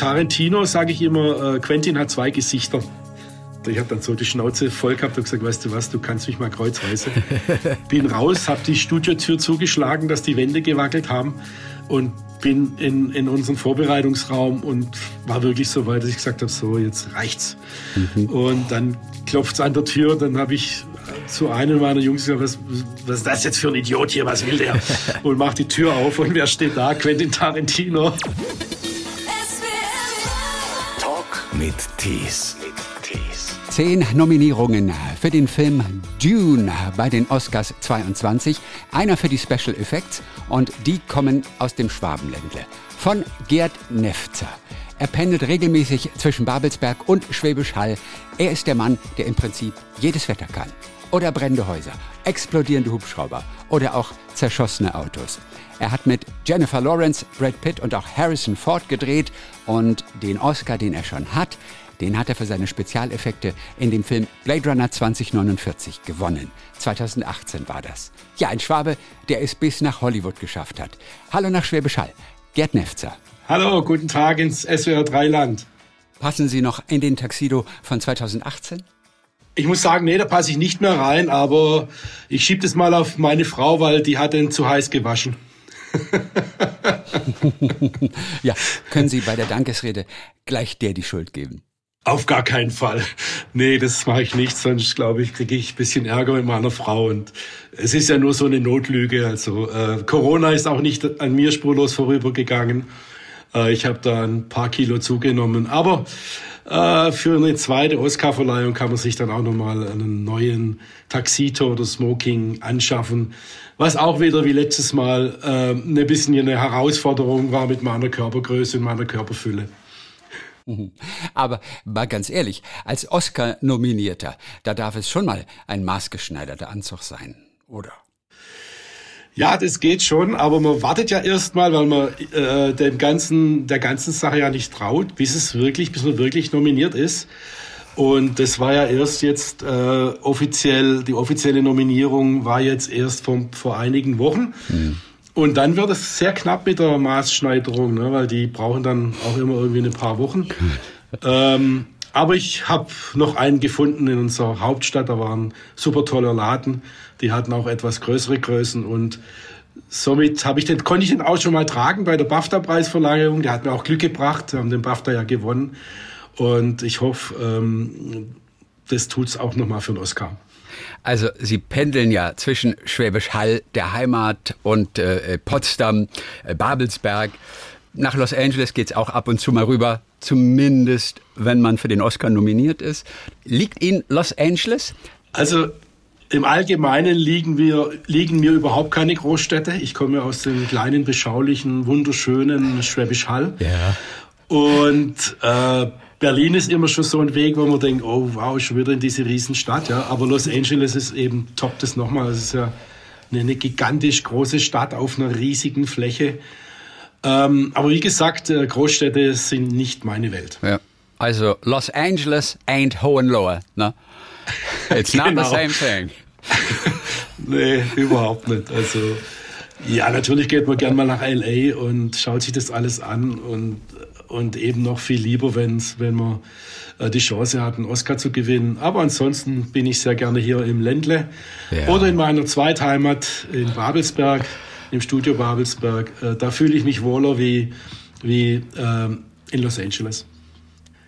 Tarantino, sage ich immer, äh, Quentin hat zwei Gesichter. Ich habe dann so die Schnauze voll gehabt und gesagt, weißt du was, du kannst mich mal kreuzweise. bin raus, habe die Studiotür zugeschlagen, dass die Wände gewackelt haben und bin in, in unseren Vorbereitungsraum und war wirklich so weit, dass ich gesagt habe, so, jetzt reicht's. Mhm. Und dann klopft es an der Tür, dann habe ich zu einem meiner Jungs gesagt, was, was ist das jetzt für ein Idiot hier, was will der? und macht die Tür auf und wer steht da? Quentin Tarantino. Mit Tees. Zehn Nominierungen für den Film Dune bei den Oscars 22, einer für die Special Effects und die kommen aus dem Schwabenländle. Von Gerd Nefzer. Er pendelt regelmäßig zwischen Babelsberg und Schwäbisch Hall. Er ist der Mann, der im Prinzip jedes Wetter kann. Oder brennende Häuser, explodierende Hubschrauber oder auch zerschossene Autos. Er hat mit Jennifer Lawrence, Brad Pitt und auch Harrison Ford gedreht und den Oscar, den er schon hat, den hat er für seine Spezialeffekte in dem Film Blade Runner 2049 gewonnen. 2018 war das. Ja, ein Schwabe, der es bis nach Hollywood geschafft hat. Hallo nach Schwäbisch Hall. Gerd Nefzer. Hallo, guten Tag ins SWR 3 Land. Passen Sie noch in den Taxido von 2018? Ich muss sagen, nee, da passe ich nicht mehr rein, aber ich schiebe das mal auf meine Frau, weil die hat den zu heiß gewaschen. ja, können Sie bei der Dankesrede gleich der die Schuld geben? Auf gar keinen Fall. Nee, das mache ich nicht, sonst glaube ich, kriege ich ein bisschen Ärger mit meiner Frau. Und es ist ja nur so eine Notlüge. Also äh, Corona ist auch nicht an mir spurlos vorübergegangen. Äh, ich habe da ein paar Kilo zugenommen. Aber äh, für eine zweite Oscar-Verleihung kann man sich dann auch nochmal einen neuen Taxito oder Smoking anschaffen. Was auch wieder wie letztes Mal äh, ein bisschen eine Herausforderung war mit meiner Körpergröße und meiner Körperfülle. Aber mal ganz ehrlich, als Oscar-Nominierter, da darf es schon mal ein maßgeschneiderter Anzug sein, oder? Ja, das geht schon, aber man wartet ja erstmal, weil man äh, dem ganzen, der ganzen Sache ja nicht traut, bis es wirklich, bis man wirklich nominiert ist. Und das war ja erst jetzt äh, offiziell, die offizielle Nominierung war jetzt erst vom, vor einigen Wochen. Mhm. Und dann wird es sehr knapp mit der Maßschneiderung, ne, weil die brauchen dann auch immer irgendwie ein paar Wochen. ähm, aber ich habe noch einen gefunden in unserer Hauptstadt. Da war ein super toller Laden. Die hatten auch etwas größere Größen und somit habe ich den, konnte ich den auch schon mal tragen bei der BAFTA-Preisverleihung. Der hat mir auch Glück gebracht. Wir haben den BAFTA ja gewonnen. Und ich hoffe, ähm, das tut's auch nochmal für den Oscar. Also Sie pendeln ja zwischen Schwäbisch Hall, der Heimat, und äh, Potsdam, äh, Babelsberg. Nach Los Angeles geht's auch ab und zu mal rüber, zumindest wenn man für den Oscar nominiert ist. Liegt Ihnen Los Angeles? Also im Allgemeinen liegen wir, liegen mir überhaupt keine Großstädte. Ich komme aus dem kleinen, beschaulichen, wunderschönen Schwäbisch Hall. Ja. Und äh, Berlin ist immer schon so ein Weg, wo man denkt, oh wow, schon wieder in diese Riesenstadt, ja. Aber Los Angeles ist eben, top das nochmal. Es ist ja eine, eine, gigantisch große Stadt auf einer riesigen Fläche. Ähm, aber wie gesagt, äh, Großstädte sind nicht meine Welt. Ja. Also Los Angeles ain't Hohenlohe, ne? It's not genau. the same thing. nee, überhaupt nicht. Also ja, natürlich geht man gern mal nach LA und schaut sich das alles an und und eben noch viel lieber, wenn's, wenn man äh, die Chance hat, einen Oscar zu gewinnen. Aber ansonsten bin ich sehr gerne hier im Ländle ja. oder in meiner Zweitheimat in Babelsberg, im Studio Babelsberg. Äh, da fühle ich mich wohler wie, wie äh, in Los Angeles.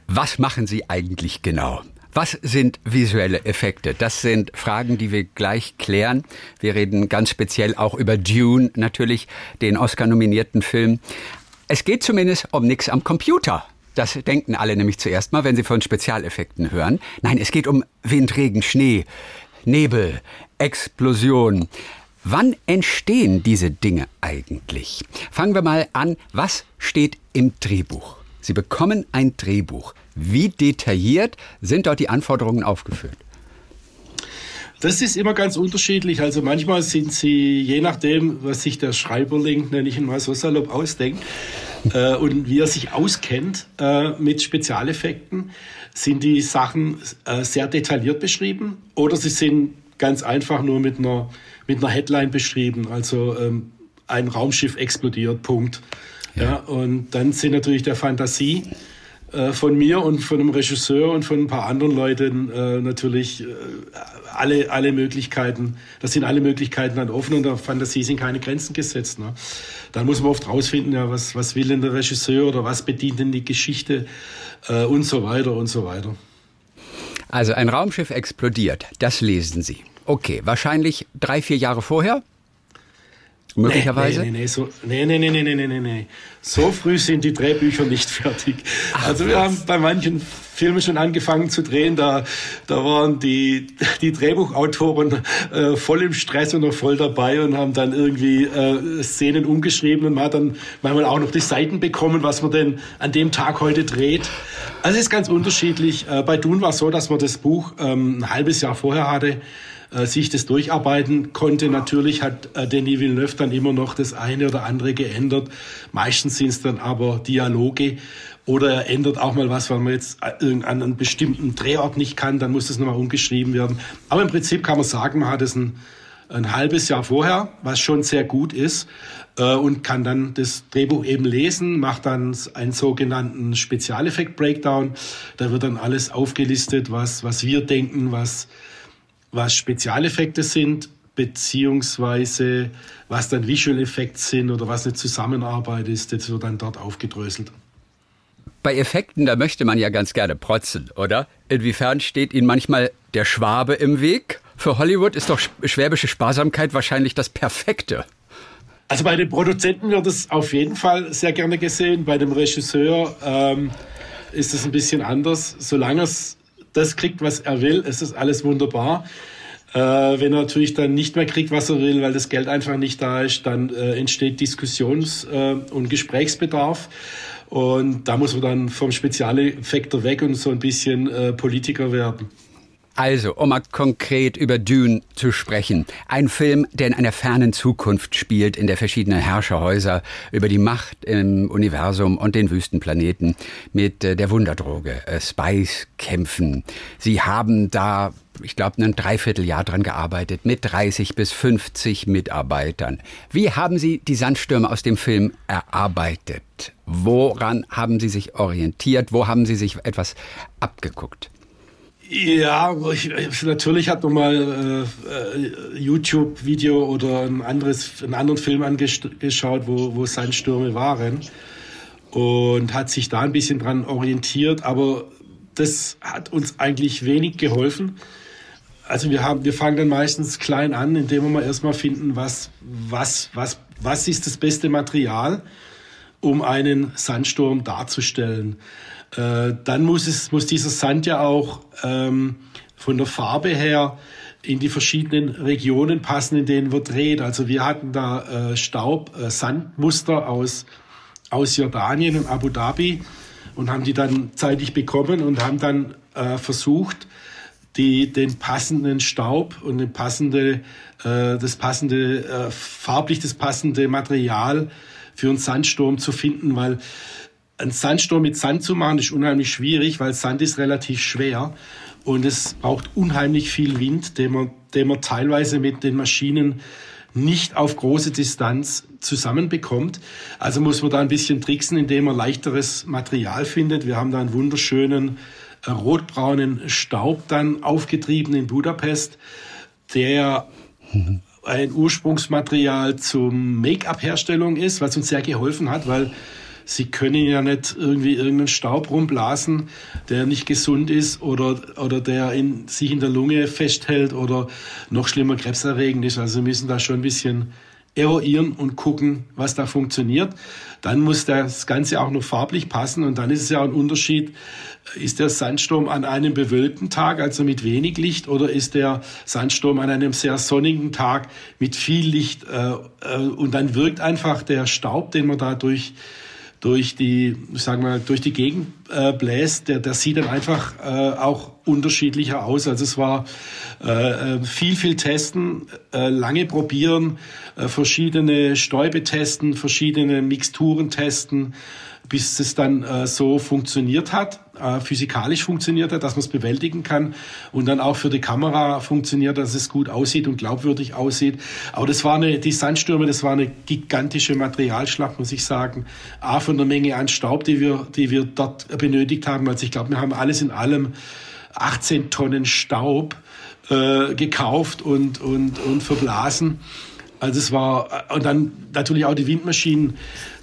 Was machen Sie eigentlich genau? Was sind visuelle Effekte? Das sind Fragen, die wir gleich klären. Wir reden ganz speziell auch über Dune, natürlich den Oscar-nominierten Film. Es geht zumindest um nichts am Computer. Das denken alle nämlich zuerst mal, wenn sie von Spezialeffekten hören. Nein, es geht um Wind, Regen, Schnee, Nebel, Explosion. Wann entstehen diese Dinge eigentlich? Fangen wir mal an. Was steht im Drehbuch? Sie bekommen ein Drehbuch. Wie detailliert sind dort die Anforderungen aufgeführt? Das ist immer ganz unterschiedlich. Also manchmal sind sie, je nachdem, was sich der Schreiberling, nenne ich ihn mal so salopp, ausdenkt äh, und wie er sich auskennt äh, mit Spezialeffekten, sind die Sachen äh, sehr detailliert beschrieben oder sie sind ganz einfach nur mit einer, mit einer Headline beschrieben. Also ähm, ein Raumschiff explodiert, Punkt. Ja. ja. und dann sind natürlich der Fantasie von mir und von dem Regisseur und von ein paar anderen Leuten äh, natürlich äh, alle, alle Möglichkeiten, das sind alle Möglichkeiten dann offen und der Fantasie sind keine Grenzen gesetzt. Ne? Dann muss man oft rausfinden, ja, was, was will denn der Regisseur oder was bedient denn die Geschichte äh, und so weiter und so weiter. Also ein Raumschiff explodiert, das lesen Sie. Okay, wahrscheinlich drei, vier Jahre vorher? Möglicherweise? Nee, nee, nee, so, nee, nee, nee, nee, nee, nee, nee. So früh sind die Drehbücher nicht fertig. Ach, also wir was? haben bei manchen Filmen schon angefangen zu drehen, da, da waren die, die Drehbuchautoren äh, voll im Stress und noch voll dabei und haben dann irgendwie äh, Szenen umgeschrieben und man hat dann manchmal auch noch die Seiten bekommen, was man denn an dem Tag heute dreht. Also es ist ganz unterschiedlich. Äh, bei Dune war es so, dass man das Buch ähm, ein halbes Jahr vorher hatte äh, sich das durcharbeiten konnte. Natürlich hat äh, Denis Villeneuve dann immer noch das eine oder andere geändert. Meistens sind es dann aber Dialoge oder er ändert auch mal was, weil man jetzt an einem bestimmten Drehort nicht kann, dann muss das nochmal umgeschrieben werden. Aber im Prinzip kann man sagen, man hat es ein, ein halbes Jahr vorher, was schon sehr gut ist, äh, und kann dann das Drehbuch eben lesen, macht dann einen sogenannten Spezialeffekt-Breakdown. Da wird dann alles aufgelistet, was, was wir denken, was was Spezialeffekte sind, beziehungsweise was dann Visual Effects sind oder was eine Zusammenarbeit ist, das wird dann dort aufgedröselt. Bei Effekten, da möchte man ja ganz gerne protzen, oder? Inwiefern steht Ihnen manchmal der Schwabe im Weg? Für Hollywood ist doch schwäbische Sparsamkeit wahrscheinlich das Perfekte. Also bei den Produzenten wird es auf jeden Fall sehr gerne gesehen. Bei dem Regisseur ähm, ist es ein bisschen anders. Solange es das kriegt, was er will, ist das alles wunderbar. Äh, wenn er natürlich dann nicht mehr kriegt, was er will, weil das Geld einfach nicht da ist, dann äh, entsteht Diskussions- äh, und Gesprächsbedarf. Und da muss man dann vom Spezialeffektor weg und so ein bisschen äh, Politiker werden. Also, um mal konkret über Dune zu sprechen. Ein Film, der in einer fernen Zukunft spielt, in der verschiedene Herrscherhäuser über die Macht im Universum und den Wüstenplaneten mit äh, der Wunderdroge äh, Spice kämpfen. Sie haben da, ich glaube, ein Dreivierteljahr dran gearbeitet mit 30 bis 50 Mitarbeitern. Wie haben Sie die Sandstürme aus dem Film erarbeitet? Woran haben Sie sich orientiert? Wo haben Sie sich etwas abgeguckt? Ja, ich, natürlich hat man mal äh, YouTube-Video oder ein anderes, einen anderen Film angeschaut, wo, wo Sandstürme waren und hat sich da ein bisschen dran orientiert, aber das hat uns eigentlich wenig geholfen. Also wir haben, wir fangen dann meistens klein an, indem wir mal erstmal finden, was, was, was, was ist das beste Material, um einen Sandsturm darzustellen. Äh, dann muss, es, muss dieser Sand ja auch ähm, von der Farbe her in die verschiedenen Regionen passen, in denen wir dreht. Also wir hatten da äh, Staub, äh, Sandmuster aus, aus Jordanien und Abu Dhabi und haben die dann zeitig bekommen und haben dann äh, versucht, die, den passenden Staub und den passende, äh, das passende, äh, farblich das passende Material für einen Sandsturm zu finden, weil ein Sandsturm mit Sand zu machen, ist unheimlich schwierig, weil Sand ist relativ schwer und es braucht unheimlich viel Wind, den man, den man teilweise mit den Maschinen nicht auf große Distanz zusammenbekommt. Also muss man da ein bisschen tricksen, indem man leichteres Material findet. Wir haben da einen wunderschönen äh, rotbraunen Staub dann aufgetrieben in Budapest, der ein Ursprungsmaterial zum Make-up-Herstellung ist, was uns sehr geholfen hat, weil Sie können ja nicht irgendwie irgendeinen Staub rumblasen, der nicht gesund ist oder, oder der in, sich in der Lunge festhält oder noch schlimmer krebserregend ist. Also Sie müssen da schon ein bisschen eruieren und gucken, was da funktioniert. Dann muss das Ganze auch noch farblich passen und dann ist es ja ein Unterschied, ist der Sandsturm an einem bewölkten Tag, also mit wenig Licht, oder ist der Sandsturm an einem sehr sonnigen Tag mit viel Licht äh, äh, und dann wirkt einfach der Staub, den man da durch die, sagen wir, durch die Gegend äh, bläst, der, der sieht dann einfach äh, auch unterschiedlicher aus. Also es war äh, äh, viel, viel testen, äh, lange probieren, äh, verschiedene Stäube testen, verschiedene Mixturen testen, bis es dann äh, so funktioniert hat, äh, physikalisch funktioniert hat, dass man es bewältigen kann und dann auch für die Kamera funktioniert, dass es gut aussieht und glaubwürdig aussieht. Aber das war eine, die Sandstürme, das war eine gigantische Materialschlacht, muss ich sagen. A, von der Menge an Staub, die wir, die wir dort benötigt haben. Also ich glaube, wir haben alles in allem 18 Tonnen Staub äh, gekauft und, und, und verblasen. Also es war, und dann natürlich auch die Windmaschinen,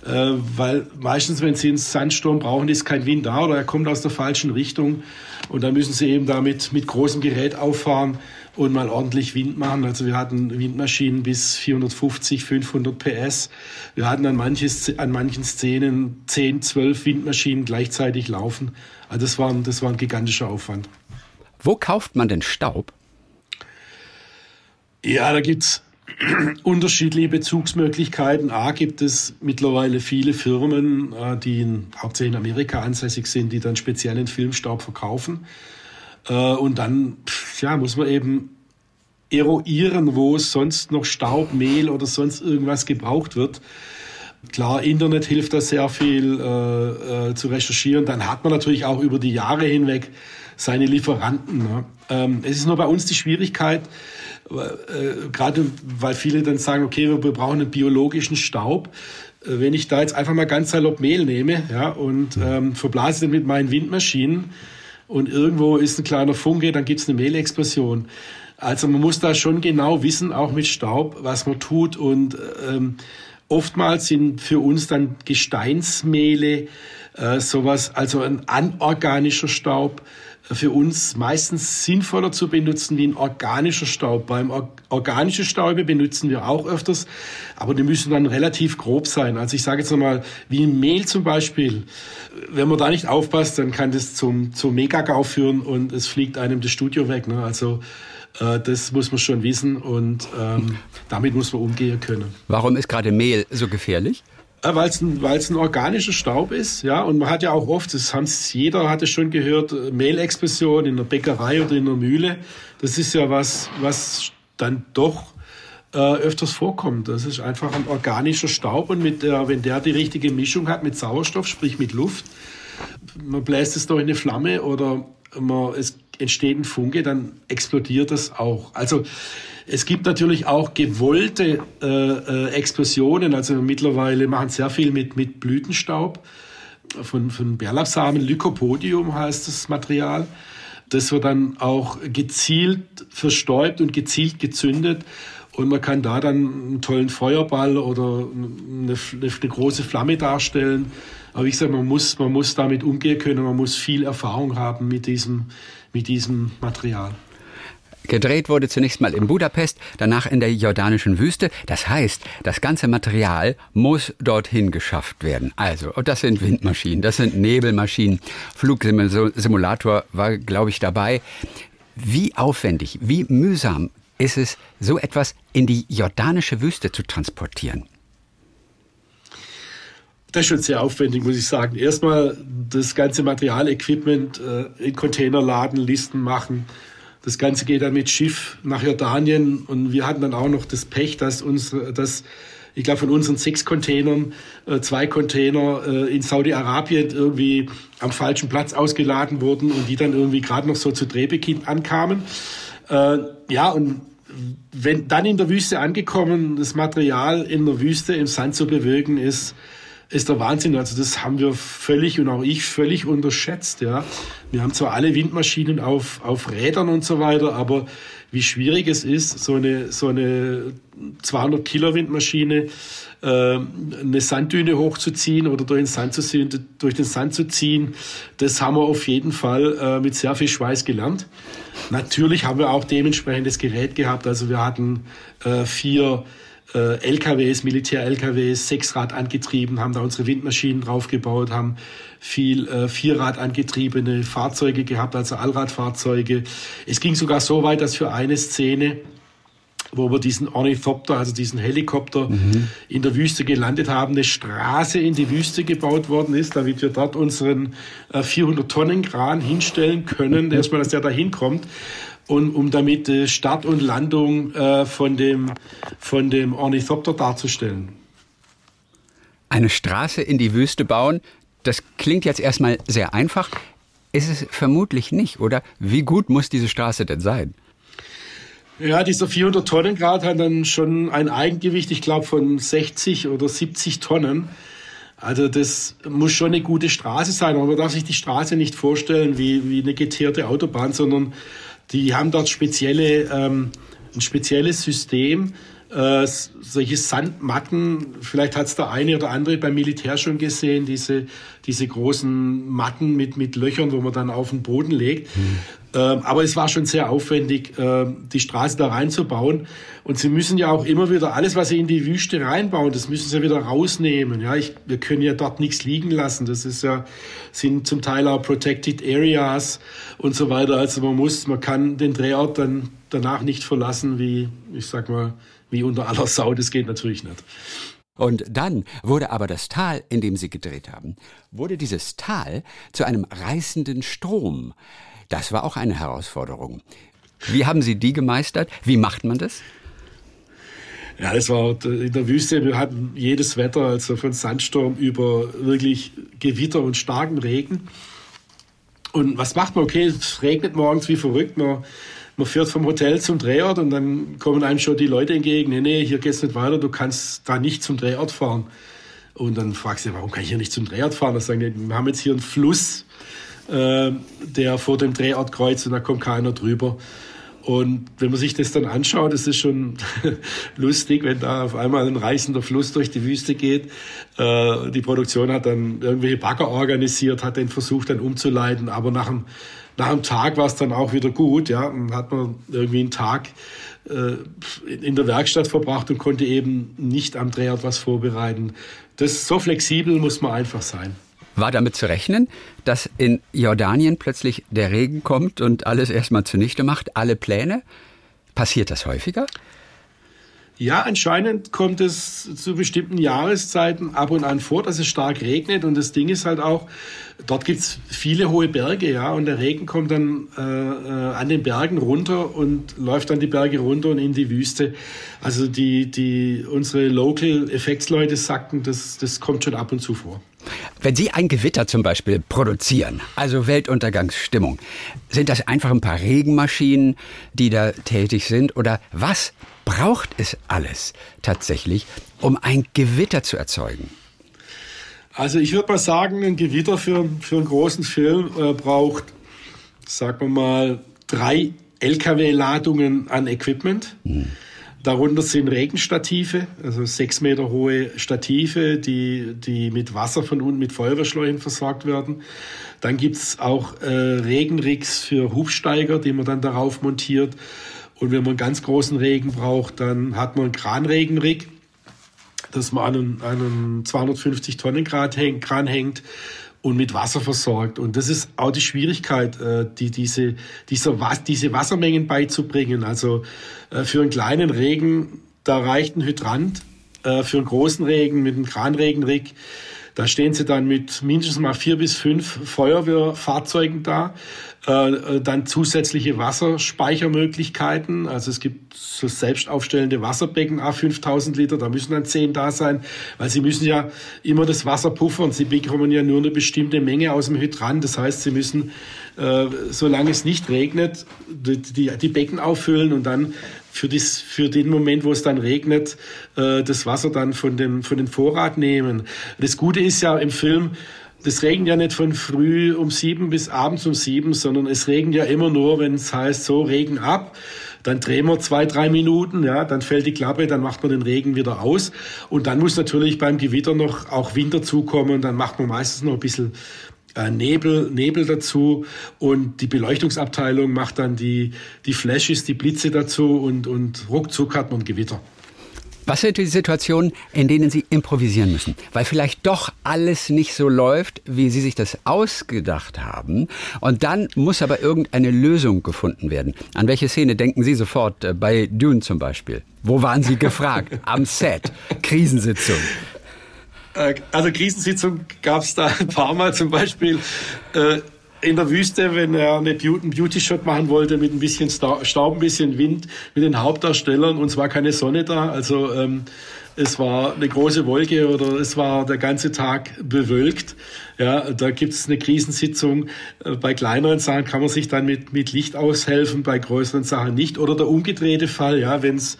äh, weil meistens, wenn sie einen Sandsturm brauchen, ist kein Wind da oder er kommt aus der falschen Richtung. Und dann müssen sie eben damit mit großem Gerät auffahren und mal ordentlich Wind machen. Also wir hatten Windmaschinen bis 450, 500 PS. Wir hatten an, manches, an manchen Szenen 10, 12 Windmaschinen gleichzeitig laufen. Also das war, das war ein gigantischer Aufwand. Wo kauft man denn Staub? Ja, da gibt's unterschiedliche Bezugsmöglichkeiten. A gibt es mittlerweile viele Firmen, äh, die in, hauptsächlich in Amerika ansässig sind, die dann speziellen Filmstaub verkaufen. Äh, und dann ja, muss man eben eruieren, wo sonst noch Staub, Mehl oder sonst irgendwas gebraucht wird. Klar, Internet hilft da sehr viel äh, äh, zu recherchieren. Dann hat man natürlich auch über die Jahre hinweg seine Lieferanten. Ne? Ähm, es ist nur bei uns die Schwierigkeit, äh, gerade weil viele dann sagen, okay, wir, brauchen einen biologischen Staub. Äh, wenn ich da jetzt einfach mal ganz salopp Mehl nehme ja, und ähm, verblase den mit meinen Windmaschinen und irgendwo ist ein kleiner Funke, dann gibt es eine Mehlexplosion. Also man muss da schon genau wissen, auch mit Staub, was man tut. Und ähm, oftmals sind für uns dann Gesteinsmehle äh, sowas, also ein anorganischer Staub, für uns meistens sinnvoller zu benutzen wie ein organischer Staub. Beim or organischen Staube benutzen wir auch öfters, aber die müssen dann relativ grob sein. Also ich sage jetzt nochmal, wie ein Mehl zum Beispiel. Wenn man da nicht aufpasst, dann kann das zum, zum Megagau führen und es fliegt einem das Studio weg. Ne? Also äh, das muss man schon wissen und ähm, damit muss man umgehen können. Warum ist gerade Mehl so gefährlich? Äh, weil es ein, ein organischer Staub ist, ja, und man hat ja auch oft, das haben jeder hatte schon gehört, äh, Mehlexplosion in der Bäckerei oder in der Mühle. Das ist ja was, was dann doch äh, öfters vorkommt. Das ist einfach ein organischer Staub und mit der, wenn der die richtige Mischung hat mit Sauerstoff, sprich mit Luft, man bläst es durch eine Flamme oder man, es entsteht ein Funke, dann explodiert das auch. Also es gibt natürlich auch gewollte äh, äh, Explosionen. Also mittlerweile machen sehr viel mit, mit Blütenstaub von, von Bärlapsamen. Lycopodium heißt das Material. Das wird dann auch gezielt verstäubt und gezielt gezündet. Und man kann da dann einen tollen Feuerball oder eine, eine große Flamme darstellen. Aber wie gesagt, man muss, man muss damit umgehen können, man muss viel Erfahrung haben mit diesem, mit diesem Material. Gedreht wurde zunächst mal in Budapest, danach in der jordanischen Wüste. Das heißt, das ganze Material muss dorthin geschafft werden. Also, das sind Windmaschinen, das sind Nebelmaschinen. Flugsimulator war, glaube ich, dabei. Wie aufwendig, wie mühsam ist es, so etwas in die jordanische Wüste zu transportieren? Das ist schon sehr aufwendig, muss ich sagen. Erstmal das ganze Materialequipment äh, in Container laden, Listen machen, das Ganze geht dann mit Schiff nach Jordanien und wir hatten dann auch noch das Pech, dass uns, dass ich glaube, von unseren sechs Containern äh, zwei Container äh, in Saudi-Arabien irgendwie am falschen Platz ausgeladen wurden und die dann irgendwie gerade noch so zu Drehbeginn ankamen. Äh, ja, und wenn dann in der Wüste angekommen, das Material in der Wüste im Sand zu bewirken, ist ist der Wahnsinn. Also das haben wir völlig und auch ich völlig unterschätzt. Ja, wir haben zwar alle Windmaschinen auf auf Rädern und so weiter, aber wie schwierig es ist, so eine so eine 200 Kilo Windmaschine äh, eine Sanddüne hochzuziehen oder durch den Sand zu ziehen, durch den Sand zu ziehen, das haben wir auf jeden Fall äh, mit sehr viel Schweiß gelernt. Natürlich haben wir auch dementsprechendes Gerät gehabt. Also wir hatten äh, vier LKWs, Militär-LKWs, Sechsrad angetrieben, haben da unsere Windmaschinen draufgebaut, haben viel äh, Vierrad angetriebene Fahrzeuge gehabt, also Allradfahrzeuge. Es ging sogar so weit, dass für eine Szene wo wir diesen Ornithopter, also diesen Helikopter mhm. in der Wüste gelandet haben, eine Straße in die Wüste gebaut worden ist, damit wir dort unseren äh, 400 Tonnen Kran hinstellen können, erstmal, dass der da hinkommt und um damit äh, Start und Landung äh, von, dem, von dem Ornithopter darzustellen. Eine Straße in die Wüste bauen, Das klingt jetzt erstmal sehr einfach. Ist es vermutlich nicht, oder? Wie gut muss diese Straße denn sein? Ja, dieser 400 Tonnen Grad hat dann schon ein Eigengewicht, ich glaube, von 60 oder 70 Tonnen. Also das muss schon eine gute Straße sein, aber man darf sich die Straße nicht vorstellen wie, wie eine geteerte Autobahn, sondern die haben dort spezielle, ähm, ein spezielles System, äh, solche Sandmatten, vielleicht hat es der eine oder andere beim Militär schon gesehen, diese, diese großen Matten mit, mit Löchern, wo man dann auf den Boden legt. Mhm. Ähm, aber es war schon sehr aufwendig, äh, die Straße da reinzubauen. Und sie müssen ja auch immer wieder alles, was sie in die Wüste reinbauen, das müssen sie wieder rausnehmen. Ja, ich, wir können ja dort nichts liegen lassen. Das ist ja, sind zum Teil auch protected areas und so weiter. Also man muss, man kann den Drehort dann danach nicht verlassen, wie, ich sag mal, wie unter aller Sau. Das geht natürlich nicht. Und dann wurde aber das Tal, in dem sie gedreht haben, wurde dieses Tal zu einem reißenden Strom. Das war auch eine Herausforderung. Wie haben Sie die gemeistert? Wie macht man das? Ja, das war in der Wüste. Wir hatten jedes Wetter, also von Sandsturm über wirklich Gewitter und starken Regen. Und was macht man? Okay, es regnet morgens wie verrückt. Man, man fährt vom Hotel zum Drehort und dann kommen einem schon die Leute entgegen. Nee, nee, hier geht's nicht weiter. Du kannst da nicht zum Drehort fahren. Und dann fragst du, warum kann ich hier nicht zum Drehort fahren? Dann sagen die, wir haben jetzt hier einen Fluss äh, der vor dem Drehort kreuzt und da kommt keiner drüber. Und wenn man sich das dann anschaut, ist es schon lustig, wenn da auf einmal ein reißender Fluss durch die Wüste geht. Äh, die Produktion hat dann irgendwelche Bagger organisiert, hat den versucht dann umzuleiten, aber nach einem, nach einem Tag war es dann auch wieder gut. Ja, dann hat man irgendwie einen Tag äh, in der Werkstatt verbracht und konnte eben nicht am Drehort was vorbereiten. Das so flexibel muss man einfach sein. War damit zu rechnen, dass in Jordanien plötzlich der Regen kommt und alles erstmal zunichte macht, alle Pläne? Passiert das häufiger? Ja, anscheinend kommt es zu bestimmten Jahreszeiten ab und an vor, dass es stark regnet. Und das Ding ist halt auch, dort gibt's viele hohe Berge, ja, und der Regen kommt dann äh, äh, an den Bergen runter und läuft dann die Berge runter und in die Wüste. Also die, die unsere Local Effects Leute sagten, das, das kommt schon ab und zu vor. Wenn Sie ein Gewitter zum Beispiel produzieren, also Weltuntergangsstimmung, sind das einfach ein paar Regenmaschinen, die da tätig sind? Oder was braucht es alles tatsächlich, um ein Gewitter zu erzeugen? Also ich würde mal sagen, ein Gewitter für, für einen großen Film äh, braucht, sagen wir mal, drei LKW-Ladungen an Equipment. Hm. Darunter sind Regenstative, also sechs Meter hohe Stative, die, die mit Wasser von unten mit Feuerwehrschläuchen versorgt werden. Dann gibt's auch äh, Regenrigs für Hubsteiger, die man dann darauf montiert. Und wenn man ganz großen Regen braucht, dann hat man einen Kranregenrig, dass man an einen, einen 250 Tonnen Kran hängt und mit Wasser versorgt. Und das ist auch die Schwierigkeit, äh, die, diese, dieser, diese Wassermengen beizubringen. Also äh, für einen kleinen Regen, da reicht ein Hydrant. Äh, für einen großen Regen mit einem Kranregenrig, da stehen sie dann mit mindestens mal vier bis fünf Feuerwehrfahrzeugen da. Äh, äh, dann zusätzliche Wasserspeichermöglichkeiten. Also es gibt so selbst aufstellende Wasserbecken, a 5000 Liter, da müssen dann zehn da sein, weil sie müssen ja immer das Wasser puffern. Sie bekommen ja nur eine bestimmte Menge aus dem Hydrant. Das heißt, sie müssen, äh, solange es nicht regnet, die, die, die Becken auffüllen und dann für, das, für den Moment, wo es dann regnet, äh, das Wasser dann von dem, von dem Vorrat nehmen. Das Gute ist ja im Film, das regnet ja nicht von früh um sieben bis abends um sieben, sondern es regnet ja immer nur, wenn es heißt, so Regen ab. Dann drehen wir zwei, drei Minuten, ja, dann fällt die Klappe, dann macht man den Regen wieder aus. Und dann muss natürlich beim Gewitter noch auch Wind dazukommen. Dann macht man meistens noch ein bisschen äh, Nebel, Nebel dazu und die Beleuchtungsabteilung macht dann die, die Flashes, die Blitze dazu und, und ruckzuck hat man Gewitter. Was sind die Situationen, in denen Sie improvisieren müssen? Weil vielleicht doch alles nicht so läuft, wie Sie sich das ausgedacht haben. Und dann muss aber irgendeine Lösung gefunden werden. An welche Szene denken Sie sofort? Äh, bei Dune zum Beispiel. Wo waren Sie gefragt? Am Set. Krisensitzung. Äh, also Krisensitzung gab es da ein paar Mal zum Beispiel. Äh, in der Wüste, wenn er eine Beauty-Shot machen wollte mit ein bisschen Staub, ein bisschen Wind, mit den Hauptdarstellern und es war keine Sonne da. Also ähm, es war eine große Wolke oder es war der ganze Tag bewölkt. Ja, da gibt es eine Krisensitzung. Äh, bei kleineren Sachen kann man sich dann mit, mit Licht aushelfen, bei größeren Sachen nicht. Oder der umgedrehte Fall, ja, wenn's,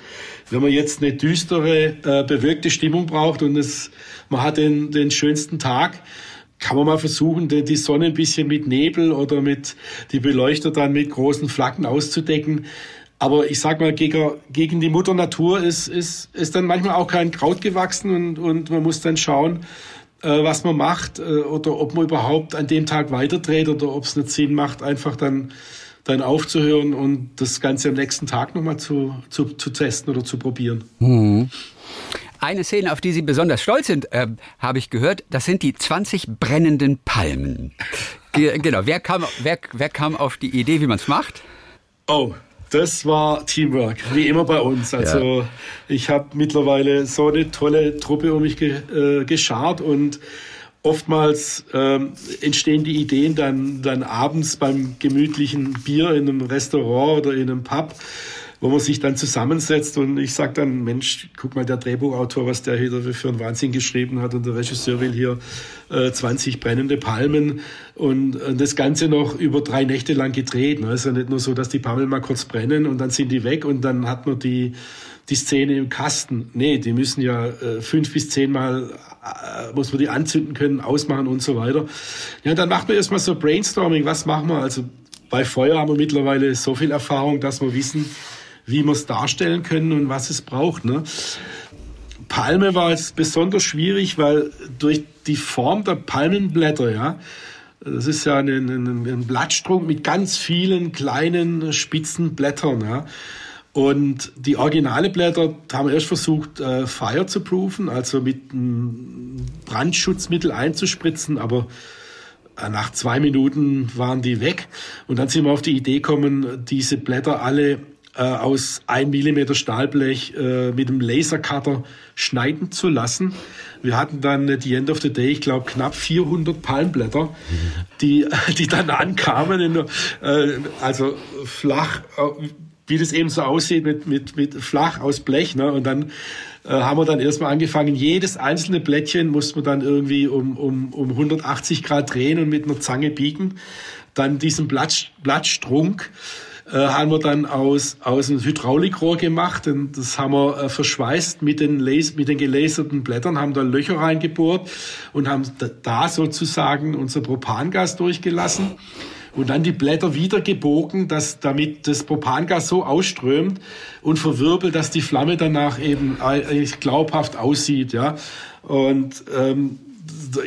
wenn man jetzt eine düstere, äh, bewölkte Stimmung braucht und es, man hat den, den schönsten Tag, kann man mal versuchen, die Sonne ein bisschen mit Nebel oder mit die Beleuchter dann mit großen Flaggen auszudecken. Aber ich sag mal, gegen, die Mutter Natur ist, ist, ist dann manchmal auch kein Kraut gewachsen und, und man muss dann schauen, äh, was man macht äh, oder ob man überhaupt an dem Tag weiterdreht oder ob es nicht Sinn macht, einfach dann, dann aufzuhören und das Ganze am nächsten Tag nochmal zu, zu, zu testen oder zu probieren. Mhm. Eine Szene, auf die Sie besonders stolz sind, äh, habe ich gehört, das sind die 20 brennenden Palmen. genau, wer kam, wer, wer kam auf die Idee, wie man es macht? Oh, das war Teamwork, wie immer bei uns. Also ja. ich habe mittlerweile so eine tolle Truppe um mich ge, äh, geschart und oftmals ähm, entstehen die Ideen dann, dann abends beim gemütlichen Bier in einem Restaurant oder in einem Pub wo man sich dann zusammensetzt und ich sage dann, Mensch, guck mal, der Drehbuchautor, was der hier für einen Wahnsinn geschrieben hat und der Regisseur will hier äh, 20 brennende Palmen und, und das Ganze noch über drei Nächte lang gedreht. Ne? ist ja nicht nur so, dass die Palmen mal kurz brennen und dann sind die weg und dann hat man die, die Szene im Kasten. Nee, die müssen ja äh, fünf bis zehn Mal, äh, muss man die anzünden können, ausmachen und so weiter. Ja, dann macht man erstmal so Brainstorming, was machen wir? Also bei Feuer haben wir mittlerweile so viel Erfahrung, dass wir wissen, wie wir es darstellen können und was es braucht. Ne? Palme war es besonders schwierig, weil durch die Form der Palmenblätter, ja, das ist ja ein, ein, ein Blattstrunk mit ganz vielen kleinen spitzen Blättern, ja. Und die originale Blätter haben wir erst versucht, äh, fire zu proofen, also mit einem Brandschutzmittel einzuspritzen, aber äh, nach zwei Minuten waren die weg. Und dann sind wir auf die Idee gekommen, diese Blätter alle äh, aus 1 mm Stahlblech äh, mit einem Lasercutter schneiden zu lassen. Wir hatten dann at the end of the day, ich glaube, knapp 400 Palmblätter, die, die dann ankamen, in, äh, also flach, äh, wie das eben so aussieht, mit, mit, mit flach aus Blech. Ne? Und dann äh, haben wir dann erstmal angefangen, jedes einzelne Blättchen musste man dann irgendwie um, um, um 180 Grad drehen und mit einer Zange biegen. Dann diesen Blatt, Blattstrunk äh, haben wir dann aus, aus einem Hydraulikrohr gemacht und das haben wir äh, verschweißt mit den, mit den gelaserten Blättern, haben da Löcher reingebohrt und haben da sozusagen unser Propangas durchgelassen und dann die Blätter wieder gebogen, dass damit das Propangas so ausströmt und verwirbelt, dass die Flamme danach eben äh, glaubhaft aussieht, ja. Und ähm,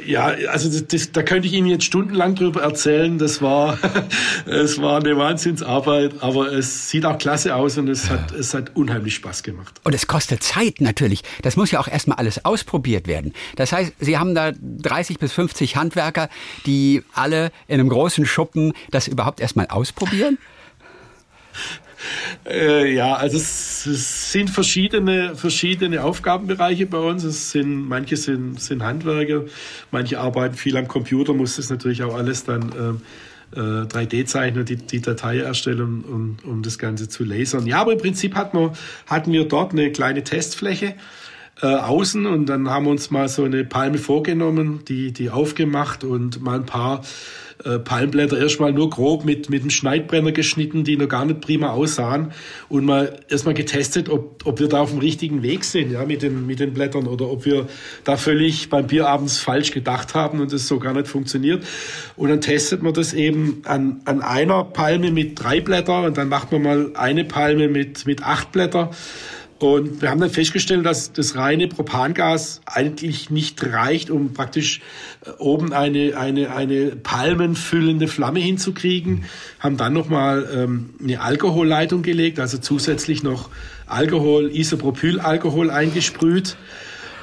ja, also das, das, da könnte ich Ihnen jetzt stundenlang drüber erzählen. Das war, es war eine Wahnsinnsarbeit, aber es sieht auch klasse aus und es hat, es hat unheimlich Spaß gemacht. Und es kostet Zeit natürlich. Das muss ja auch erstmal alles ausprobiert werden. Das heißt, Sie haben da 30 bis 50 Handwerker, die alle in einem großen Schuppen das überhaupt erstmal ausprobieren? Äh, ja, also es, es, sind verschiedene, verschiedene Aufgabenbereiche bei uns. Es sind, manche sind, sind Handwerker, manche arbeiten viel am Computer, muss das natürlich auch alles dann äh, 3D zeichnen, die, die Datei erstellen, um, um das Ganze zu lasern. Ja, aber im Prinzip hatten wir, hatten wir dort eine kleine Testfläche äh, außen und dann haben wir uns mal so eine Palme vorgenommen, die, die aufgemacht und mal ein paar äh, Palmblätter erstmal nur grob mit, mit einem Schneidbrenner geschnitten, die noch gar nicht prima aussahen und mal erstmal getestet, ob, ob wir da auf dem richtigen Weg sind, ja, mit den, mit den Blättern oder ob wir da völlig beim Bier abends falsch gedacht haben und es so gar nicht funktioniert. Und dann testet man das eben an, an einer Palme mit drei Blätter und dann macht man mal eine Palme mit, mit acht Blätter und wir haben dann festgestellt, dass das reine Propangas eigentlich nicht reicht, um praktisch äh, oben eine, eine, eine palmenfüllende Flamme hinzukriegen. Haben dann nochmal ähm, eine Alkoholleitung gelegt, also zusätzlich noch Alkohol, Isopropylalkohol eingesprüht.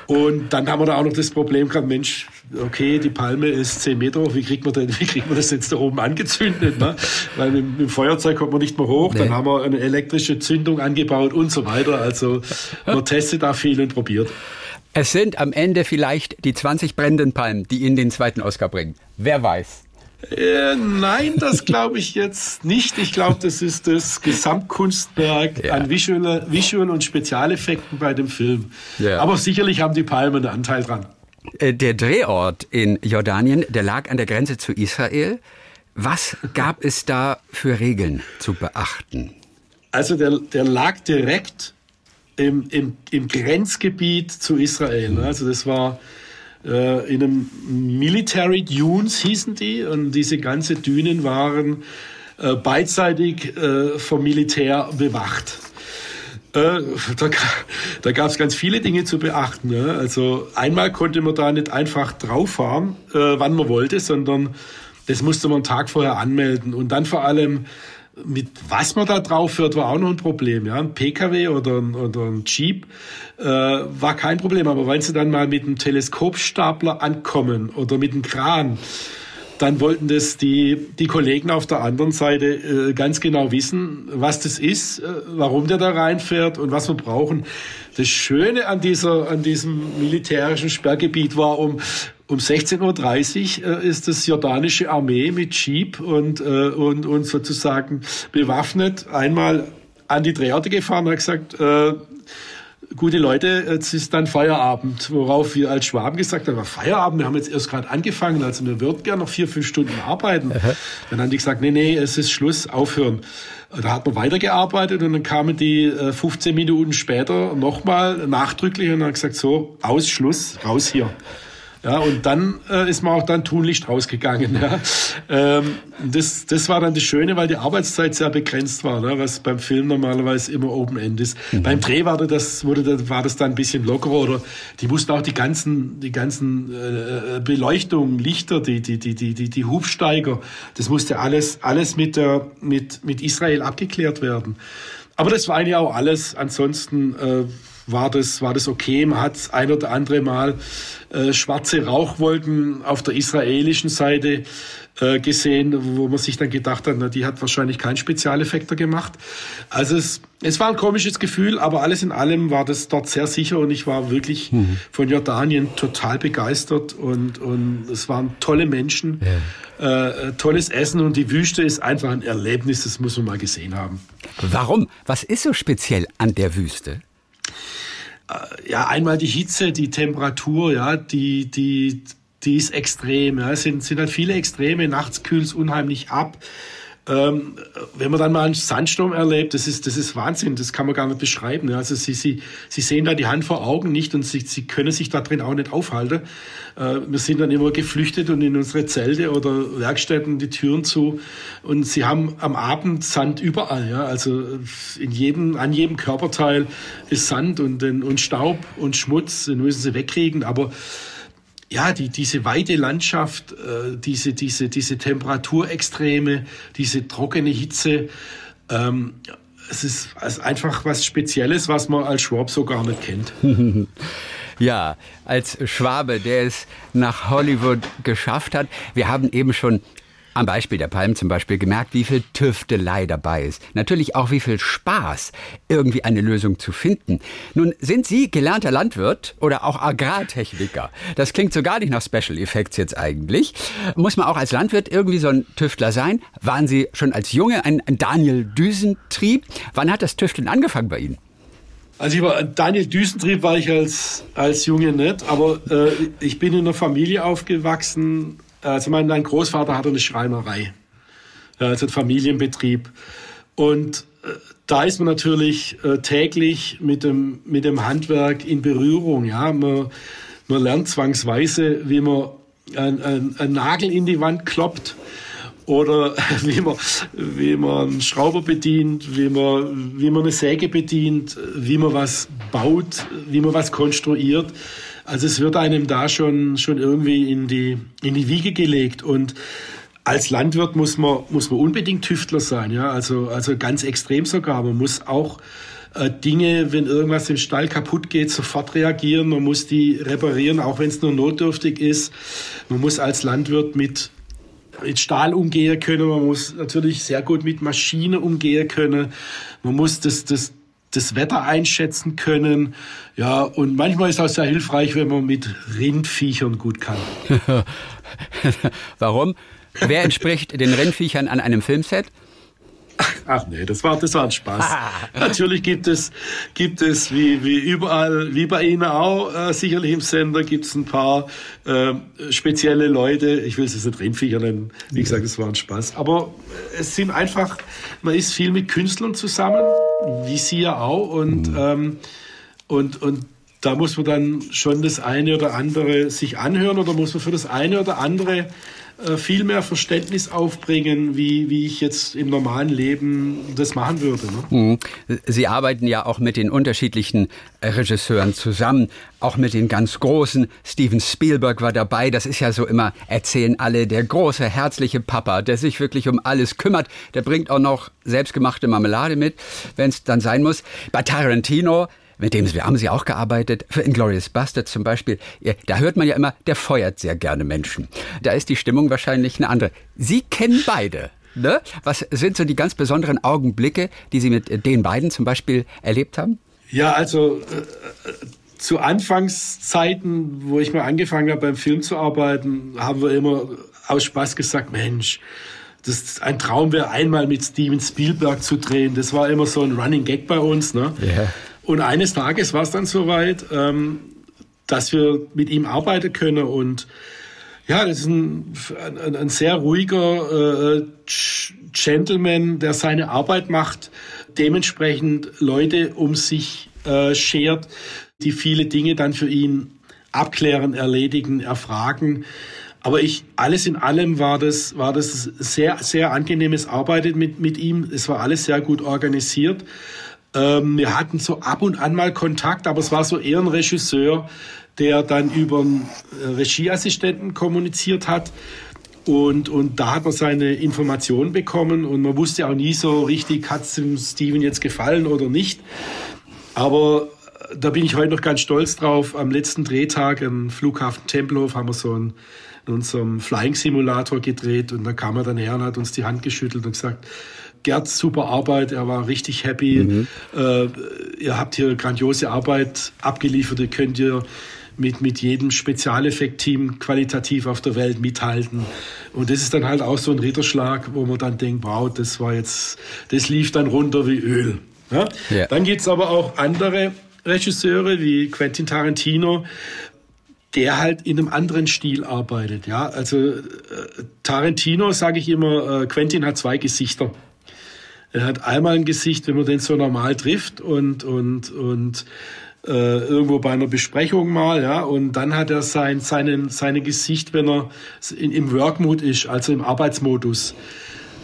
Und dann haben wir da auch noch das Problem gehabt, Mensch, okay, die Palme ist 10 Meter hoch, wie kriegt man, denn, wie kriegt man das jetzt da oben angezündet? Ne? Weil mit, mit, dem Feuerzeug kommt man nicht mehr hoch, nee. dann haben wir eine elektrische Zündung angebaut und so weiter. Also man testet da viel und probiert. Es sind am Ende vielleicht die 20 brennenden Palmen, die Ihnen den zweiten Oscar bringen. Wer weiß. Äh, nein, das glaube ich jetzt nicht. Ich glaube, das ist das Gesamtkunstwerk ja. an Visual, Visual und Spezialeffekten bei dem Film. Ja. Aber sicherlich haben die Palmen einen Anteil dran. Äh, der Drehort in Jordanien, der lag an der Grenze zu Israel. Was gab es da für Regeln zu beachten? Also der, der lag direkt im, im, im Grenzgebiet zu Israel. Also das war äh, in einem Military Dunes hießen die und diese ganze Dünen waren äh, beidseitig äh, vom Militär bewacht. Äh, da, da gab es ganz viele Dinge zu beachten. Ja. Also einmal konnte man da nicht einfach drauf fahren, äh, wann man wollte, sondern das musste man einen Tag vorher anmelden. Und dann vor allem mit was man da drauf fährt, war auch noch ein Problem. Ja, ein PKW oder ein, oder ein Jeep äh, war kein Problem. Aber wenn sie dann mal mit einem Teleskopstapler ankommen oder mit einem Kran, dann wollten das die, die Kollegen auf der anderen Seite äh, ganz genau wissen, was das ist, äh, warum der da reinfährt und was wir brauchen. Das Schöne an, dieser, an diesem militärischen Sperrgebiet war, um, um 16.30 Uhr äh, ist das jordanische Armee mit Jeep und, äh, und, und sozusagen bewaffnet einmal an die Drehorte gefahren und hat gesagt, äh, gute Leute, jetzt ist dann Feierabend, worauf wir als Schwaben gesagt haben, Feierabend, wir haben jetzt erst gerade angefangen, also wir würden gerne noch vier, fünf Stunden arbeiten. Aha. Dann haben die gesagt, nee, nee, es ist Schluss, aufhören. Da hat man weitergearbeitet und dann kamen die 15 äh, Minuten später nochmal nachdrücklich und haben gesagt, so, aus, Schluss, raus hier. Ja, und dann äh, ist man auch dann tunlichst rausgegangen. Ja. Ähm, das, das war dann das Schöne, weil die Arbeitszeit sehr begrenzt war, ne, was beim Film normalerweise immer Open End ist. Mhm. Beim Dreh war das, wurde, war das dann ein bisschen lockerer oder die mussten auch die ganzen, die ganzen äh, Beleuchtungen, Lichter, die, die, die, die, die, die Hubsteiger, das musste alles, alles mit, der, mit, mit Israel abgeklärt werden. Aber das war ja auch alles. Ansonsten äh, war das, war das okay. Man hat ein oder andere Mal äh, schwarze Rauchwolken auf der israelischen Seite äh, gesehen, wo man sich dann gedacht hat, na, die hat wahrscheinlich keinen Spezialeffekter gemacht. Also es, es war ein komisches Gefühl, aber alles in allem war das dort sehr sicher und ich war wirklich mhm. von Jordanien total begeistert und, und es waren tolle Menschen, ja. äh, tolles Essen und die Wüste ist einfach ein Erlebnis, das muss man mal gesehen haben. Warum? Was ist so speziell an der Wüste? Äh, ja, einmal die Hitze, die Temperatur, ja, die, die, die ist extrem. Ja. Es sind, sind halt viele Extreme. Nachts kühlt es unheimlich ab. Ähm, wenn man dann mal einen Sandsturm erlebt, das ist, das ist Wahnsinn, das kann man gar nicht beschreiben. Also sie, sie, sie sehen da die Hand vor Augen nicht und sie, sie können sich da drin auch nicht aufhalten. Äh, wir sind dann immer geflüchtet und in unsere Zelte oder Werkstätten die Türen zu und sie haben am Abend Sand überall. Ja? Also in jedem, an jedem Körperteil ist Sand und, und Staub und Schmutz, den müssen sie wegkriegen, aber ja, die, diese weite Landschaft, äh, diese, diese, diese Temperaturextreme, diese trockene Hitze, ähm, es ist also einfach was Spezielles, was man als Schwab so gar nicht kennt. Ja, als Schwabe, der es nach Hollywood geschafft hat. Wir haben eben schon am Beispiel der Palmen zum Beispiel gemerkt, wie viel Tüftelei dabei ist. Natürlich auch wie viel Spaß, irgendwie eine Lösung zu finden. Nun sind Sie gelernter Landwirt oder auch Agrartechniker. Das klingt so gar nicht nach Special Effects jetzt eigentlich. Muss man auch als Landwirt irgendwie so ein Tüftler sein? Waren Sie schon als Junge ein, Daniel Düsentrieb? Wann hat das Tüfteln angefangen bei Ihnen? Also ich war Daniel Düsentrieb war ich als als Junge nicht, aber äh, ich bin in einer Familie aufgewachsen, also mein, mein Großvater hatte eine Schreinerei, also ein Familienbetrieb. Und äh, da ist man natürlich äh, täglich mit dem, mit dem Handwerk in Berührung. Ja? Man, man lernt zwangsweise, wie man einen ein Nagel in die Wand kloppt oder wie man, wie man einen Schrauber bedient, wie man, wie man eine Säge bedient, wie man was baut, wie man was konstruiert. Also es wird einem da schon, schon irgendwie in die, in die Wiege gelegt und als Landwirt muss man, muss man unbedingt Tüftler sein, ja, also, also ganz extrem sogar. Man muss auch äh, Dinge, wenn irgendwas im Stall kaputt geht, sofort reagieren. Man muss die reparieren, auch wenn es nur notdürftig ist. Man muss als Landwirt mit mit Stahl umgehen können, man muss natürlich sehr gut mit Maschinen umgehen können, man muss das, das, das Wetter einschätzen können. Ja, und manchmal ist auch sehr hilfreich, wenn man mit Rindviechern gut kann. Warum? Wer entspricht den Rennviechern an einem Filmset? Ach nee, das war, das war ein Spaß. Natürlich gibt es, gibt es wie, wie überall, wie bei Ihnen auch, äh, sicherlich im Sender gibt es ein paar äh, spezielle Leute. Ich will es jetzt nicht Rennviecher nennen. Wie gesagt, es war ein Spaß. Aber es sind einfach, man ist viel mit Künstlern zusammen, wie Sie ja auch. Und, mhm. ähm, und, und da muss man dann schon das eine oder andere sich anhören oder muss man für das eine oder andere äh, viel mehr Verständnis aufbringen, wie, wie ich jetzt im normalen Leben das machen würde. Ne? Mhm. Sie arbeiten ja auch mit den unterschiedlichen Regisseuren zusammen, auch mit den ganz großen. Steven Spielberg war dabei. Das ist ja so immer, erzählen alle, der große, herzliche Papa, der sich wirklich um alles kümmert. Der bringt auch noch selbstgemachte Marmelade mit, wenn es dann sein muss. Bei Tarantino mit dem haben Sie auch gearbeitet, für Inglourious Bastard zum Beispiel. Da hört man ja immer, der feuert sehr gerne Menschen. Da ist die Stimmung wahrscheinlich eine andere. Sie kennen beide. Ne? Was sind so die ganz besonderen Augenblicke, die Sie mit den beiden zum Beispiel erlebt haben? Ja, also äh, zu Anfangszeiten, wo ich mal angefangen habe, beim Film zu arbeiten, haben wir immer aus Spaß gesagt, Mensch, das ein Traum wäre, einmal mit Steven Spielberg zu drehen. Das war immer so ein Running Gag bei uns. Ne? Yeah. Und eines Tages war es dann soweit, ähm, dass wir mit ihm arbeiten können. Und ja, das ist ein, ein, ein sehr ruhiger äh, Gentleman, der seine Arbeit macht, dementsprechend Leute um sich äh, schert, die viele Dinge dann für ihn abklären, erledigen, erfragen. Aber ich, alles in allem war das, war das sehr, sehr angenehmes Arbeiten mit, mit ihm. Es war alles sehr gut organisiert. Ähm, wir hatten so ab und an mal Kontakt, aber es war so eher ein Regisseur, der dann über einen äh, Regieassistenten kommuniziert hat. Und, und da hat man seine Informationen bekommen und man wusste auch nie so richtig, hat es dem Steven jetzt gefallen oder nicht. Aber äh, da bin ich heute noch ganz stolz drauf. Am letzten Drehtag am Flughafen Tempelhof haben wir so einen, in unserem Flying Simulator gedreht und da kam er dann her und hat uns die Hand geschüttelt und gesagt, Gerd, super Arbeit, er war richtig happy. Mhm. Äh, ihr habt hier grandiose Arbeit abgeliefert, ihr könnt ihr mit, mit jedem Spezialeffekt-Team qualitativ auf der Welt mithalten. Und das ist dann halt auch so ein Ritterschlag, wo man dann denkt, wow, das war jetzt, das lief dann runter wie Öl. Ja? Ja. Dann gibt's aber auch andere Regisseure wie Quentin Tarantino, der halt in einem anderen Stil arbeitet. Ja, also äh, Tarantino sage ich immer, äh, Quentin hat zwei Gesichter. Er hat einmal ein Gesicht, wenn man den so normal trifft und, und, und äh, irgendwo bei einer Besprechung mal, ja, und dann hat er sein, seinen, seine Gesicht, wenn er in, im Workmode ist, also im Arbeitsmodus.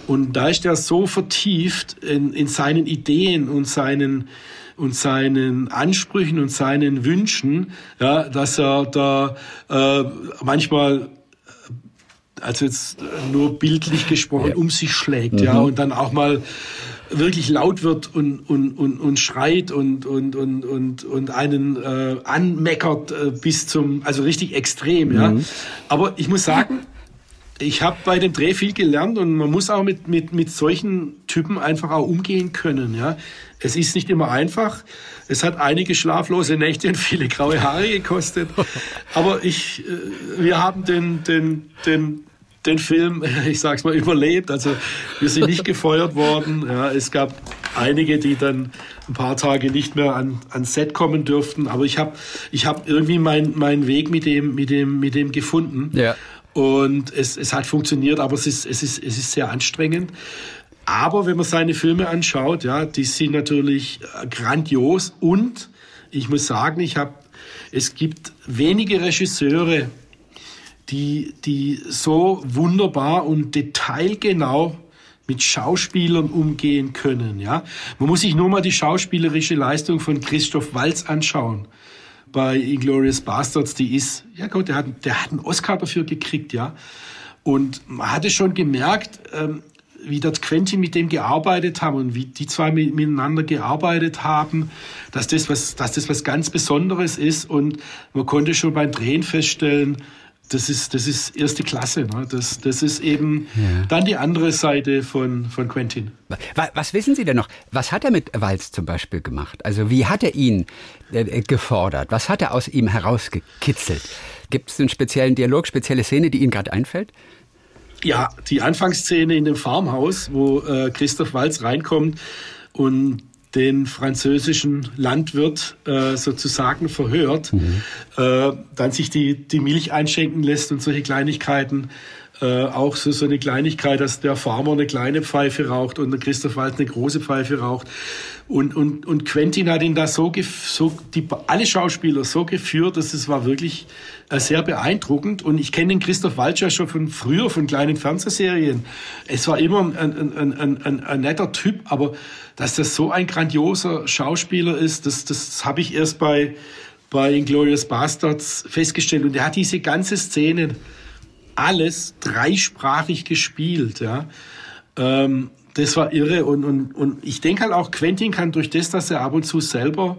Und da ist er so vertieft in, in seinen Ideen und seinen, und seinen Ansprüchen und seinen Wünschen, ja, dass er da äh, manchmal also jetzt nur bildlich gesprochen, ja. um sich schlägt, mhm. ja, und dann auch mal wirklich laut wird und, und, und, und schreit und, und, und, und, und einen äh, anmeckert äh, bis zum, also richtig extrem, ja. Mhm. Aber ich muss sagen, ich habe bei dem Dreh viel gelernt und man muss auch mit, mit, mit solchen Typen einfach auch umgehen können, ja. Es ist nicht immer einfach. Es hat einige schlaflose Nächte und viele graue Haare gekostet. Aber ich, äh, wir haben den, den, den den Film, ich sag's mal, überlebt. Also wir sind nicht gefeuert worden. Ja, es gab einige, die dann ein paar Tage nicht mehr an, ans Set kommen dürften. Aber ich habe ich hab irgendwie meinen mein Weg mit dem, mit dem, mit dem gefunden. Ja. Und es, es hat funktioniert, aber es ist, es, ist, es ist sehr anstrengend. Aber wenn man seine Filme anschaut, ja, die sind natürlich äh, grandios. Und ich muss sagen, ich habe, es gibt wenige Regisseure, die, die so wunderbar und detailgenau mit Schauspielern umgehen können. Ja, man muss sich nur mal die schauspielerische Leistung von Christoph Walz anschauen bei Inglorious Bastards. Die ist, ja Gott, der hat, der hat einen Oscar dafür gekriegt, ja. Und man hatte schon gemerkt, ähm, wie das Quentin mit dem gearbeitet haben und wie die zwei miteinander gearbeitet haben, dass das was, dass das was ganz Besonderes ist. Und man konnte schon beim Drehen feststellen, das ist, das ist erste Klasse. Ne? Das, das ist eben ja. dann die andere Seite von, von Quentin. Was, was, wissen Sie denn noch? Was hat er mit Walz zum Beispiel gemacht? Also wie hat er ihn äh, gefordert? Was hat er aus ihm herausgekitzelt? Gibt es einen speziellen Dialog, spezielle Szene, die Ihnen gerade einfällt? Ja, die Anfangsszene in dem Farmhaus, wo äh, Christoph Walz reinkommt und den französischen Landwirt äh, sozusagen verhört, mhm. äh, dann sich die, die Milch einschenken lässt und solche Kleinigkeiten. Äh, auch so, so eine Kleinigkeit, dass der Farmer eine kleine Pfeife raucht und der Christoph Waltz eine große Pfeife raucht. Und, und, und Quentin hat ihn da so, so die, alle Schauspieler so geführt, dass es war wirklich äh, sehr beeindruckend. Und ich kenne den Christoph ja schon von früher, von kleinen Fernsehserien. Es war immer ein, ein, ein, ein, ein netter Typ, aber dass das so ein grandioser Schauspieler ist, das, das habe ich erst bei, bei Inglourious Bastards festgestellt. Und er hat diese ganze Szene alles dreisprachig gespielt, ja. Ähm, das war irre und, und, und ich denke halt auch, Quentin kann durch das, dass er ab und zu selber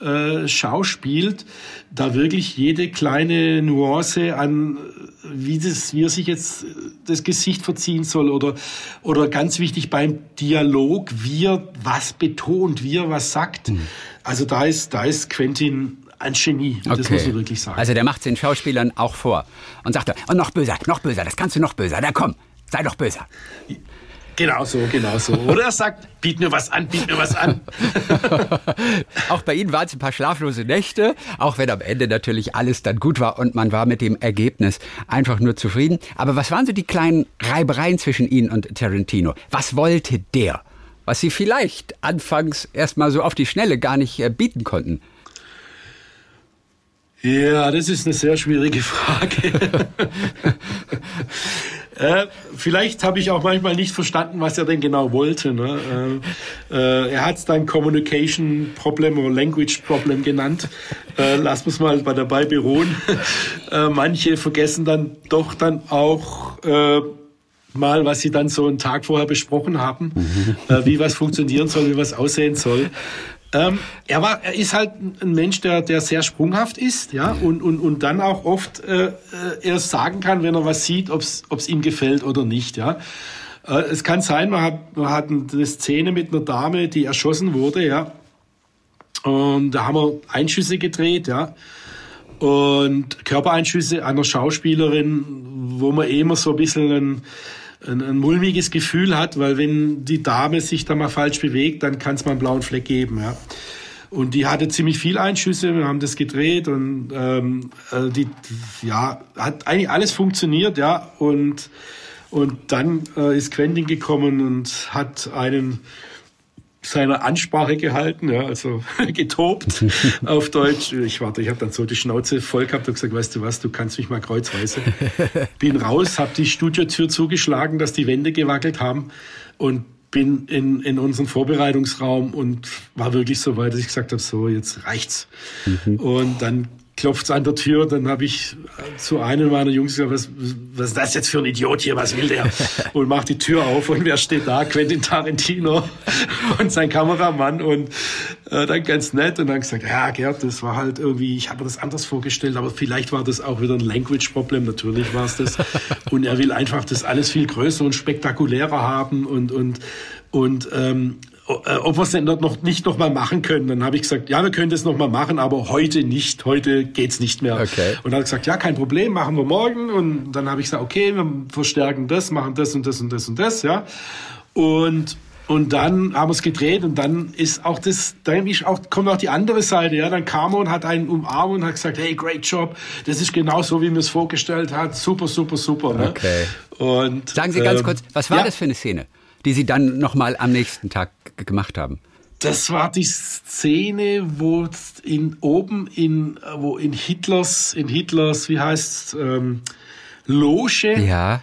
äh, schauspielt, da wirklich jede kleine Nuance an, wie, das, wie er sich jetzt das Gesicht verziehen soll oder, oder ganz wichtig beim Dialog, wie er was betont, wie er was sagt. Mhm. Also da ist, da ist Quentin ein Genie, okay. das muss man wirklich sagen. Also der macht den Schauspielern auch vor und sagt, und noch böser, noch böser, das kannst du noch böser, na komm, sei doch böser. Genau so, genau so. Oder er sagt, biet mir was an, biet mir was an. auch bei Ihnen waren es ein paar schlaflose Nächte, auch wenn am Ende natürlich alles dann gut war und man war mit dem Ergebnis einfach nur zufrieden. Aber was waren so die kleinen Reibereien zwischen Ihnen und Tarantino? Was wollte der? Was Sie vielleicht anfangs erstmal so auf die Schnelle gar nicht äh, bieten konnten? Ja, das ist eine sehr schwierige Frage. äh, vielleicht habe ich auch manchmal nicht verstanden, was er denn genau wollte. Ne? Äh, äh, er hat es dann Communication Problem oder Language Problem genannt. Äh, lass uns mal bei dabei beruhen. Äh, manche vergessen dann doch dann auch äh, mal, was sie dann so einen Tag vorher besprochen haben, mhm. äh, wie was funktionieren soll, wie was aussehen soll. Ähm, er war, er ist halt ein Mensch, der, der sehr sprunghaft ist, ja, und, und, und dann auch oft äh, äh erst sagen kann, wenn er was sieht, ob es ihm gefällt oder nicht, ja. Äh, es kann sein, man hat, man hat eine Szene mit einer Dame, die erschossen wurde, ja. Und da haben wir Einschüsse gedreht, ja. Und Körpereinschüsse einer Schauspielerin, wo man eh immer so ein bisschen ein, ein, ein mulmiges Gefühl hat, weil wenn die Dame sich da mal falsch bewegt, dann kann es mal einen blauen Fleck geben. Ja. Und die hatte ziemlich viel Einschüsse, wir haben das gedreht und ähm, äh, die, ja, hat eigentlich alles funktioniert, ja. Und, und dann äh, ist Quentin gekommen und hat einen seiner Ansprache gehalten, ja, also getobt auf Deutsch. Ich warte, ich habe dann so die Schnauze voll gehabt und gesagt, weißt du was, du kannst mich mal kreuzweise. Bin raus, habe die Studiotür zugeschlagen, dass die Wände gewackelt haben und bin in, in unseren Vorbereitungsraum und war wirklich so weit, dass ich gesagt habe, so, jetzt reicht's. Mhm. Und dann klopft an der Tür, dann habe ich zu einem meiner Jungs gesagt, was, was ist das jetzt für ein Idiot hier, was will der? Und macht die Tür auf und wer steht da? Quentin Tarantino und sein Kameramann und äh, dann ganz nett und dann gesagt, ja Gerd, das war halt irgendwie, ich habe mir das anders vorgestellt, aber vielleicht war das auch wieder ein Language-Problem, natürlich war es das. Und er will einfach das alles viel größer und spektakulärer haben und, und, und ähm, äh, ob wir es denn dort noch nicht noch mal machen können. Dann habe ich gesagt, ja, wir können das noch mal machen, aber heute nicht. Heute geht's nicht mehr. Okay. Und dann hat gesagt, ja, kein Problem, machen wir morgen. Und dann habe ich gesagt, okay, wir verstärken das, machen das und das und das und das, ja. Und und dann haben wir es gedreht und dann ist auch das, dann ist auch, kommt auch die andere Seite, ja. Dann kam er und hat einen umarmt und hat gesagt, hey, great job. Das ist genau so, wie mir es vorgestellt hat. Super, super, super. Ne? Okay. Und, Sagen Sie ganz ähm, kurz, was war ja. das für eine Szene? Die Sie dann nochmal am nächsten Tag gemacht haben? Das war die Szene, wo in oben in wo in Hitlers in Hitlers wie heißt ähm, Loge ja.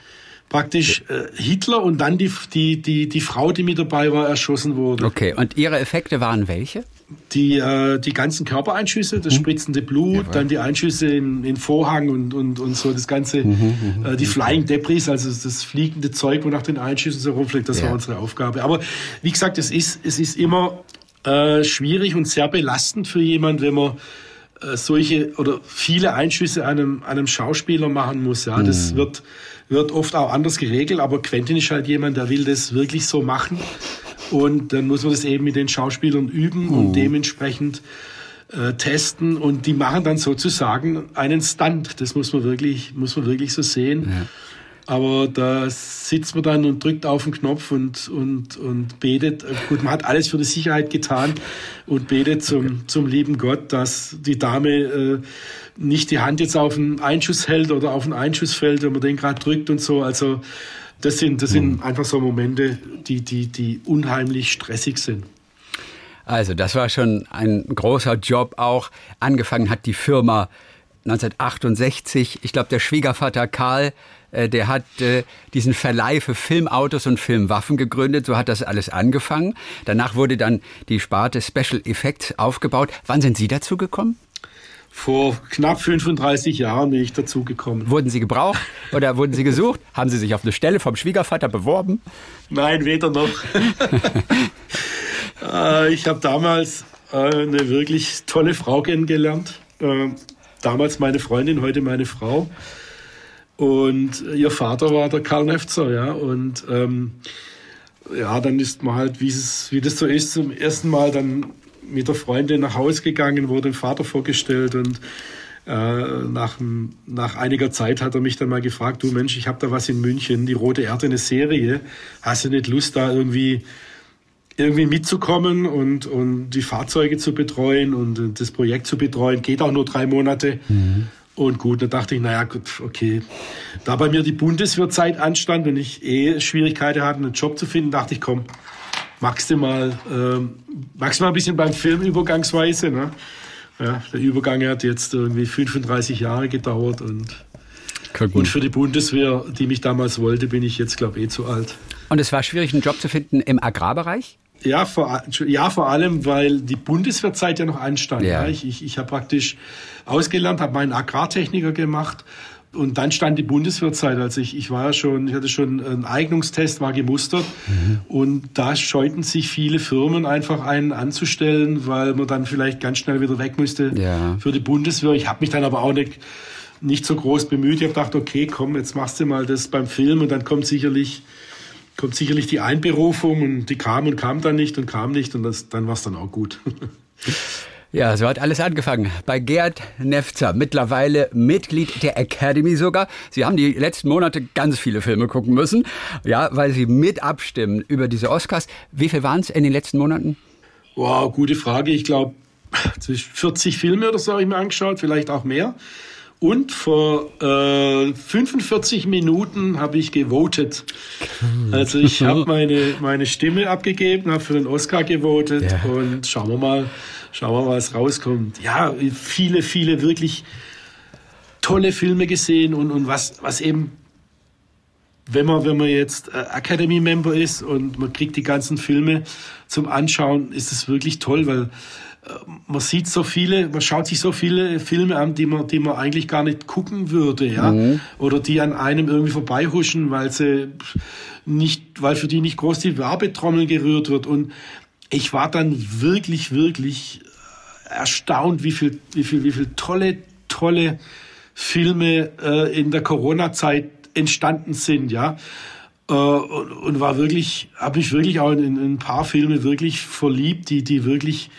praktisch äh, Hitler und dann die die die die Frau, die mit dabei war, erschossen wurde. Okay. Und Ihre Effekte waren welche? Die, äh, die ganzen Körpereinschüsse, das mhm. spritzende Blut, ja, dann die Einschüsse in, in Vorhang und, und, und so das ganze, mhm, mhm äh, die mhm. Flying Debris, also das fliegende Zeug, wo nach den Einschüssen so rumfliegt, das ja. war unsere Aufgabe. Aber wie gesagt, es ist, es ist immer äh, schwierig und sehr belastend für jemand, wenn man äh, solche oder viele Einschüsse einem, einem Schauspieler machen muss. Ja, das mhm. wird, wird oft auch anders geregelt, aber Quentin ist halt jemand, der will das wirklich so machen. Und dann muss man das eben mit den Schauspielern üben und mhm. dementsprechend äh, testen. Und die machen dann sozusagen einen Stunt. Das muss man wirklich, muss man wirklich so sehen. Ja. Aber da sitzt man dann und drückt auf den Knopf und, und, und betet. Gut, man hat alles für die Sicherheit getan und betet zum, zum lieben Gott, dass die Dame äh, nicht die Hand jetzt auf den Einschuss hält oder auf den Einschuss fällt, wenn man den gerade drückt und so. Also das sind, das sind mhm. einfach so Momente, die, die, die unheimlich stressig sind. Also, das war schon ein großer Job auch. Angefangen hat die Firma 1968. Ich glaube, der Schwiegervater Karl, äh, der hat äh, diesen Verleih für Filmautos und Filmwaffen gegründet. So hat das alles angefangen. Danach wurde dann die Sparte Special Effects aufgebaut. Wann sind Sie dazu gekommen? Vor knapp 35 Jahren bin ich dazugekommen. Wurden Sie gebraucht oder wurden Sie gesucht? Haben Sie sich auf eine Stelle vom Schwiegervater beworben? Nein, weder noch. Äh, ich habe damals äh, eine wirklich tolle Frau kennengelernt. Äh, damals meine Freundin, heute meine Frau. Und ihr Vater war der Karl Nefzer, ja. Und ähm, ja, dann ist man halt, wie, es, wie das so ist, zum ersten Mal dann mit der Freundin nach Hause gegangen, wurde dem Vater vorgestellt und äh, nach, nach einiger Zeit hat er mich dann mal gefragt, du Mensch, ich habe da was in München, die Rote Erde, eine Serie, hast du nicht Lust da irgendwie irgendwie mitzukommen und, und die Fahrzeuge zu betreuen und das Projekt zu betreuen, geht auch nur drei Monate. Mhm. Und gut, da dachte ich, naja, gut, okay. Da bei mir die Bundeswehrzeit anstand und ich eh Schwierigkeiten hatte, einen Job zu finden, dachte ich, komm, magst du mal, äh, magst du mal ein bisschen beim Film übergangsweise, ne? Ja, der Übergang hat jetzt irgendwie 35 Jahre gedauert und, und für die Bundeswehr, die mich damals wollte, bin ich jetzt, glaube ich, eh zu alt. Und es war schwierig, einen Job zu finden im Agrarbereich? Ja, vor, ja, vor allem, weil die Bundeswehrzeit ja noch anstand. Ja. ja. Ich, ich, ich habe praktisch ausgelernt, habe meinen Agrartechniker gemacht und dann stand die Bundeswehrzeit. Also ich, ich war ja schon, ich hatte schon einen Eignungstest, war gemustert mhm. und da scheuten sich viele Firmen einfach einen anzustellen, weil man dann vielleicht ganz schnell wieder weg müsste ja. für die Bundeswehr. Ich habe mich dann aber auch nicht, nicht so groß bemüht. Ich habe gedacht, okay, komm, jetzt machst du mal das beim Film und dann kommt sicherlich kommt sicherlich die Einberufung und die kam und kam dann nicht und kam nicht und das, dann war es dann auch gut. Ja, so hat alles angefangen. Bei Gerd Nefzer, mittlerweile Mitglied der Academy sogar. Sie haben die letzten Monate ganz viele Filme gucken müssen, ja, weil Sie mit abstimmen über diese Oscars. Wie viel waren es in den letzten Monaten? Wow, gute Frage. Ich glaube, 40 Filme oder so habe ich mir angeschaut, vielleicht auch mehr. Und vor äh, 45 Minuten habe ich gewotet. Also ich habe meine, meine Stimme abgegeben, habe für den Oscar gewotet ja. und schauen wir mal, schauen wir mal, was rauskommt. Ja, viele, viele wirklich tolle Filme gesehen und, und was, was eben, wenn man, wenn man jetzt äh, Academy-Member ist und man kriegt die ganzen Filme zum Anschauen, ist es wirklich toll, weil man sieht so viele, man schaut sich so viele Filme an, die man, die man eigentlich gar nicht gucken würde, ja, mhm. oder die an einem irgendwie vorbeihuschen, weil sie nicht, weil für die nicht groß die Werbetrommel gerührt wird. Und ich war dann wirklich, wirklich erstaunt, wie viel, wie viel, wie viel tolle, tolle Filme äh, in der Corona-Zeit entstanden sind, ja. Äh, und, und, war wirklich, habe mich wirklich auch in, in, ein paar Filme wirklich verliebt, die, die wirklich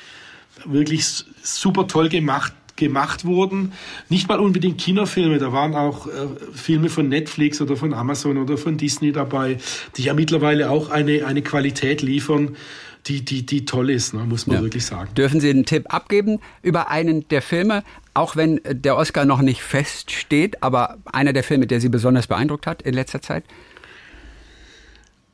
wirklich super toll gemacht gemacht wurden. Nicht mal unbedingt Kinofilme, da waren auch äh, Filme von Netflix oder von Amazon oder von Disney dabei, die ja mittlerweile auch eine, eine Qualität liefern, die, die, die toll ist, ne, muss man ja. wirklich sagen. Dürfen Sie einen Tipp abgeben über einen der Filme, auch wenn der Oscar noch nicht feststeht, aber einer der Filme, der Sie besonders beeindruckt hat in letzter Zeit?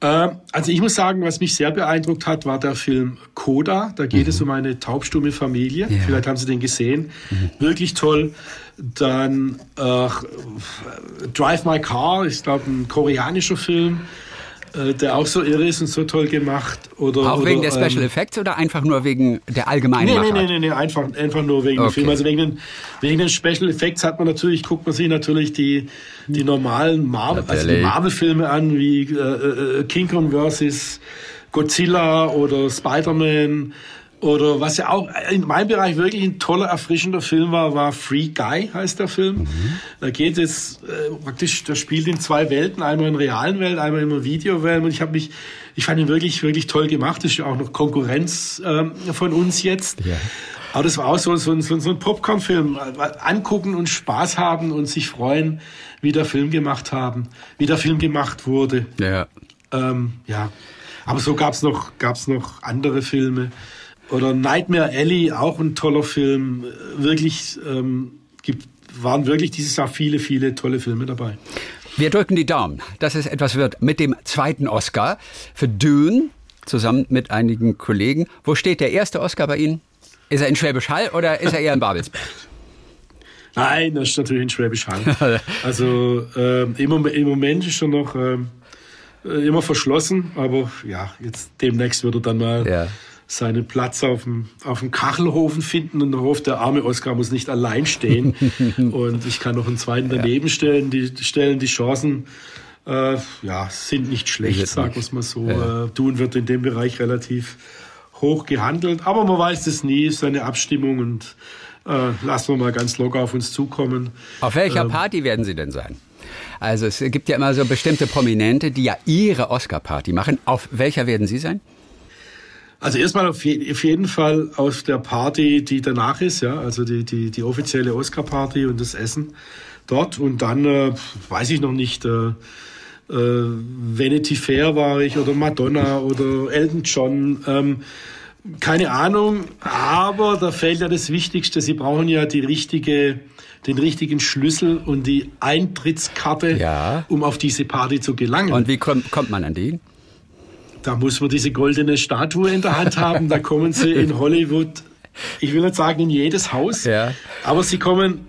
Äh, also ich muss sagen, was mich sehr beeindruckt hat, war der Film Coda. Da geht mhm. es um eine taubstumme Familie. Ja. Vielleicht haben Sie den gesehen. Mhm. Wirklich toll. Dann äh, Drive My Car, ich glaube ein koreanischer Film. Äh, der auch so irre ist und so toll gemacht. Oder, auch oder, wegen der Special ähm, Effects oder einfach nur wegen der allgemeinen Nee, nee, nee, nee, einfach, einfach nur wegen okay. dem Film. Also wegen den, wegen den Special Effects hat man natürlich, guckt man sich natürlich die, die normalen Marvel, also die Marvel-Filme an, wie äh, äh, King Kong vs. Godzilla oder Spider-Man oder was ja auch in meinem Bereich wirklich ein toller, erfrischender Film war, war Free Guy, heißt der Film. Mhm. Da geht es äh, praktisch, der spielt in zwei Welten, einmal in realen Welt, einmal in der Videowelt. Und ich habe mich, ich fand ihn wirklich, wirklich toll gemacht. Das ist ja auch noch Konkurrenz ähm, von uns jetzt. Ja. Aber das war auch so, so, so, so ein Popcorn-Film. Angucken und Spaß haben und sich freuen, wie der Film gemacht haben, wie der Film gemacht wurde. Ja. Ähm, ja. Aber so gab's noch, gab's noch andere Filme. Oder Nightmare Alley, auch ein toller Film. Wirklich, ähm, gibt, waren wirklich dieses Jahr viele, viele tolle Filme dabei. Wir drücken die Daumen, dass es etwas wird mit dem zweiten Oscar für Dune zusammen mit einigen Kollegen. Wo steht der erste Oscar bei Ihnen? Ist er in Schwäbisch Hall oder ist er eher in Babelsberg? Nein, das ist natürlich in Schwäbisch Hall. Also ähm, im, im, Moment ist er noch ähm, äh, immer verschlossen, aber ja, jetzt demnächst wird er dann mal ja. Seinen Platz auf dem, auf dem Kachelhofen finden und hofft, der arme Oskar muss nicht allein stehen und ich kann noch einen zweiten daneben stellen. Die stellen die Chancen äh, ja, sind nicht schlecht, sagen wir es mal so. Ja. Äh, Dun wird in dem Bereich relativ hoch gehandelt, aber man weiß es nie, ist eine Abstimmung und äh, lassen wir mal ganz locker auf uns zukommen. Auf welcher ähm, Party werden Sie denn sein? Also es gibt ja immer so bestimmte Prominente, die ja ihre Oscar-Party machen. Auf welcher werden Sie sein? Also erstmal auf, je, auf, jeden Fall auf der Party, die danach ist, ja, also die, die, die offizielle Oscar-Party und das Essen dort. Und dann äh, weiß ich noch nicht. Äh, äh, Vanity Fair war ich oder Madonna oder Elton John. Ähm, keine Ahnung, aber da fehlt ja das Wichtigste. Sie brauchen ja die richtige, den richtigen Schlüssel und die Eintrittskarte, ja. um auf diese Party zu gelangen. Und wie kommt, kommt man an die? Da muss man diese goldene Statue in der Hand haben. Da kommen sie in Hollywood, ich will nicht sagen in jedes Haus, ja. aber sie kommen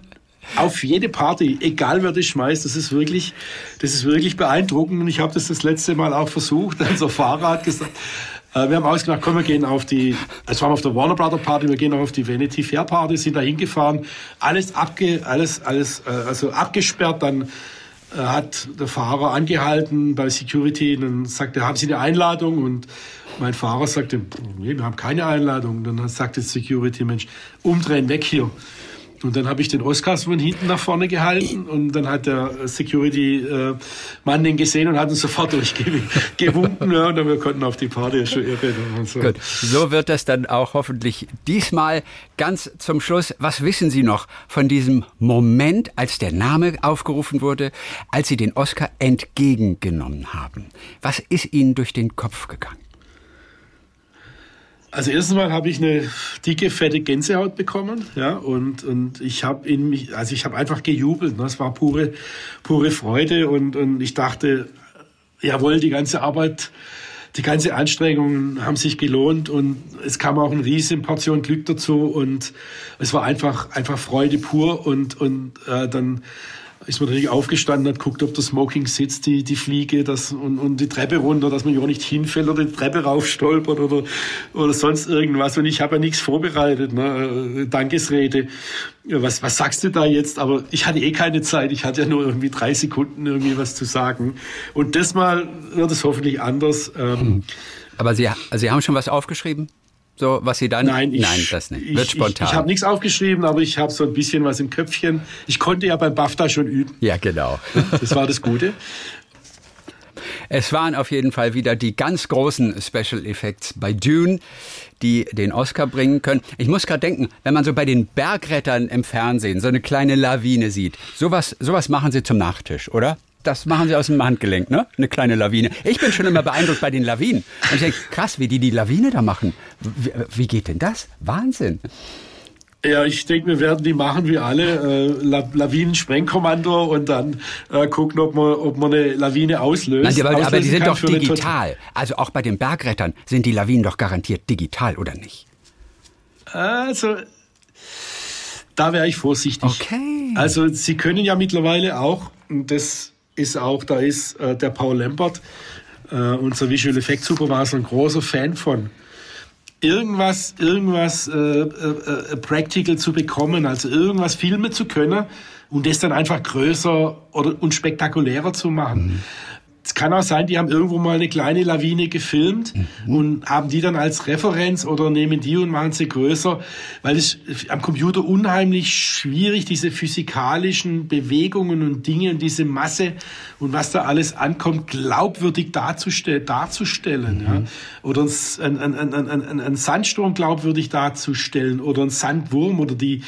auf jede Party, egal wer das schmeißt, das ist wirklich, das ist wirklich beeindruckend. Und ich habe das das letzte Mal auch versucht. Unser Fahrer hat gesagt, äh, wir haben ausgemacht, komm, wir gehen auf die, es waren auf der Warner Brother Party, wir gehen auch auf die Vanity Fair Party, sind da hingefahren, alles abge, alles, alles, äh, also abgesperrt, dann hat der Fahrer angehalten bei Security und dann sagte, haben Sie eine Einladung? Und mein Fahrer sagte, nee, wir haben keine Einladung. Und dann sagte Security, Mensch, umdrehen, weg hier. Und dann habe ich den Oscar von hinten nach vorne gehalten und dann hat der Security-Mann den gesehen und hat uns sofort durchgewunken ja, und dann wir konnten auf die Party schon irre. Und so. Gut, so wird das dann auch hoffentlich diesmal ganz zum Schluss. Was wissen Sie noch von diesem Moment, als der Name aufgerufen wurde, als Sie den Oscar entgegengenommen haben? Was ist Ihnen durch den Kopf gegangen? Also erstens mal habe ich eine dicke, fette Gänsehaut bekommen, ja, und, und ich habe in mich, also ich habe einfach gejubelt, ne? es war pure, pure Freude und, und ich dachte, jawohl, die ganze Arbeit, die ganze Anstrengungen haben sich gelohnt und es kam auch eine riesen Portion Glück dazu und es war einfach, einfach Freude pur und, und äh, dann ist man natürlich aufgestanden, hat guckt, ob der Smoking sitzt, die, die Fliege das, und, und die Treppe runter, dass man ja nicht hinfällt oder die Treppe raufstolpert oder, oder sonst irgendwas. Und ich habe ja nichts vorbereitet, ne? Äh, Dankesrede. Was, was sagst du da jetzt? Aber ich hatte eh keine Zeit. Ich hatte ja nur irgendwie drei Sekunden irgendwie was zu sagen. Und das Mal wird es hoffentlich anders. Ähm, Aber Sie, Sie haben schon was aufgeschrieben? So, was Sie dann? Nein, ich, Nein das nicht. Wird spontan. Ich, ich habe nichts aufgeschrieben, aber ich habe so ein bisschen was im Köpfchen. Ich konnte ja beim BAFTA schon üben. Ja, genau. Das war das Gute. Es waren auf jeden Fall wieder die ganz großen Special Effects bei Dune, die den Oscar bringen können. Ich muss gerade denken, wenn man so bei den Bergrettern im Fernsehen so eine kleine Lawine sieht, sowas, sowas machen sie zum Nachtisch, oder? Das machen sie aus dem Handgelenk, ne? Eine kleine Lawine. Ich bin schon immer beeindruckt bei den Lawinen. Und ich denke, krass, wie die die Lawine da machen. Wie, wie geht denn das? Wahnsinn. Ja, ich denke, wir werden die machen wie alle. Äh, Lawinen-Sprengkommando und dann äh, gucken, ob man, ob man eine Lawine auslöst. Nein, die, aber, aber die sind doch digital. Also auch bei den Bergrettern sind die Lawinen doch garantiert digital, oder nicht? Also, da wäre ich vorsichtig. Okay. Also, sie können ja mittlerweile auch, das ist auch, da ist äh, der Paul Lambert, äh, unser Visual Effect Supervisor, ein großer Fan von. Irgendwas, irgendwas äh, äh, äh, Practical zu bekommen, also irgendwas filmen zu können und das dann einfach größer oder und spektakulärer zu machen. Mhm kann auch sein, die haben irgendwo mal eine kleine Lawine gefilmt mhm. und haben die dann als Referenz oder nehmen die und machen sie größer, weil es am Computer unheimlich schwierig, diese physikalischen Bewegungen und Dinge und diese Masse und was da alles ankommt, glaubwürdig darzustellen. darzustellen mhm. ja? Oder ein, ein, ein, ein, ein Sandsturm glaubwürdig darzustellen oder ein Sandwurm oder die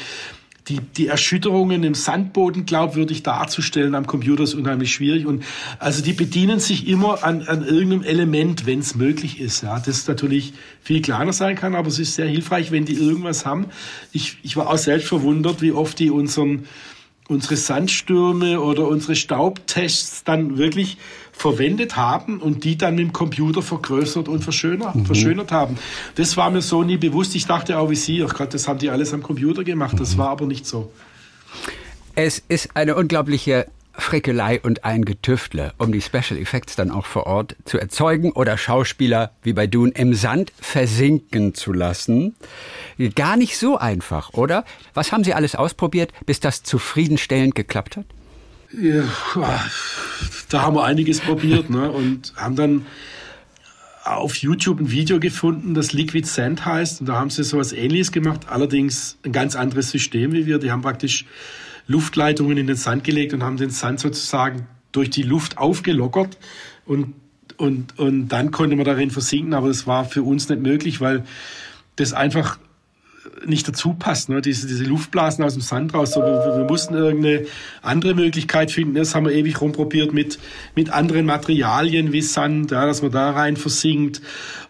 die, die Erschütterungen im Sandboden glaubwürdig darzustellen am Computer ist unheimlich schwierig. Und also die bedienen sich immer an, an irgendeinem Element, wenn es möglich ist. Ja, das natürlich viel kleiner sein kann, aber es ist sehr hilfreich, wenn die irgendwas haben. Ich, ich war auch selbst verwundert, wie oft die unseren unsere Sandstürme oder unsere Staubtests dann wirklich verwendet haben und die dann mit dem Computer vergrößert und verschönert, mhm. verschönert haben. Das war mir so nie bewusst. Ich dachte auch wie Sie, ach Gott, das haben die alles am Computer gemacht. Das mhm. war aber nicht so. Es ist eine unglaubliche Frickelei und ein Getüftle, um die Special Effects dann auch vor Ort zu erzeugen oder Schauspieler wie bei Dune im Sand versinken zu lassen. Gar nicht so einfach, oder? Was haben Sie alles ausprobiert, bis das zufriedenstellend geklappt hat? Ja, da haben wir einiges probiert ne? und haben dann auf YouTube ein Video gefunden, das Liquid Sand heißt. Und da haben sie so was Ähnliches gemacht, allerdings ein ganz anderes System wie wir. Die haben praktisch Luftleitungen in den Sand gelegt und haben den Sand sozusagen durch die Luft aufgelockert und und, und dann konnte man darin versinken, aber das war für uns nicht möglich, weil das einfach nicht dazu passt, ne? diese, diese Luftblasen aus dem Sand raus. So, wir, wir, mussten irgendeine andere Möglichkeit finden. Das haben wir ewig rumprobiert mit, mit anderen Materialien wie Sand, ja, dass man da rein versinkt.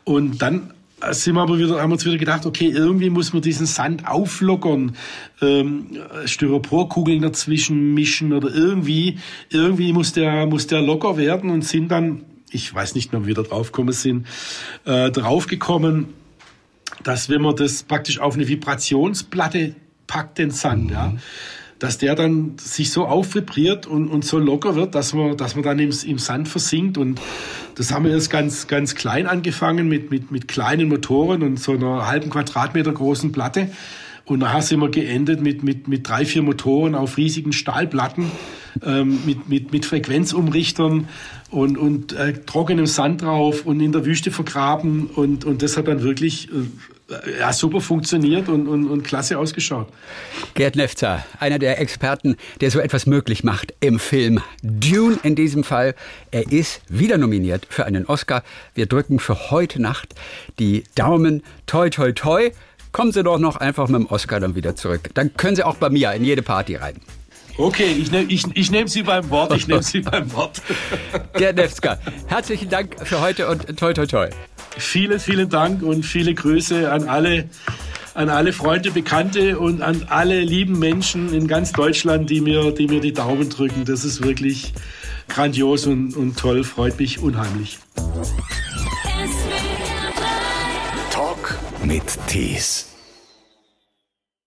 Und dann sind wir aber wieder, haben wir uns wieder gedacht, okay, irgendwie muss man diesen Sand auflockern, ähm, Styroporkugeln dazwischen mischen oder irgendwie, irgendwie muss der, muss der locker werden und sind dann, ich weiß nicht mehr, wie wir da draufgekommen sind, äh, draufgekommen, dass wenn man das praktisch auf eine Vibrationsplatte packt, den Sand, mhm. ja, dass der dann sich so aufvibriert und, und so locker wird, dass man, dass man dann im, im Sand versinkt. Und das haben wir erst ganz, ganz klein angefangen mit, mit, mit kleinen Motoren und so einer halben Quadratmeter großen Platte. Und nachher sind wir geendet mit, mit, mit drei, vier Motoren auf riesigen Stahlplatten, ähm, mit, mit, mit Frequenzumrichtern und, und äh, trockenem Sand drauf und in der Wüste vergraben. Und, und das hat dann wirklich äh, ja, super funktioniert und, und, und klasse ausgeschaut. Gerd Nefzer, einer der Experten, der so etwas möglich macht im Film Dune in diesem Fall. Er ist wieder nominiert für einen Oscar. Wir drücken für heute Nacht die Daumen. Toi, toi, toi kommen Sie doch noch einfach mit dem Oscar dann wieder zurück. Dann können Sie auch bei mir in jede Party rein. Okay, ich nehme ich, ich nehm Sie beim Wort, ich nehme Sie beim Wort. Gerd Nefska, herzlichen Dank für heute und toi toi toi. Vielen, vielen Dank und viele Grüße an alle, an alle Freunde, Bekannte und an alle lieben Menschen in ganz Deutschland, die mir, die mir die Daumen drücken. Das ist wirklich grandios und, und toll, freut mich unheimlich. mit Tees.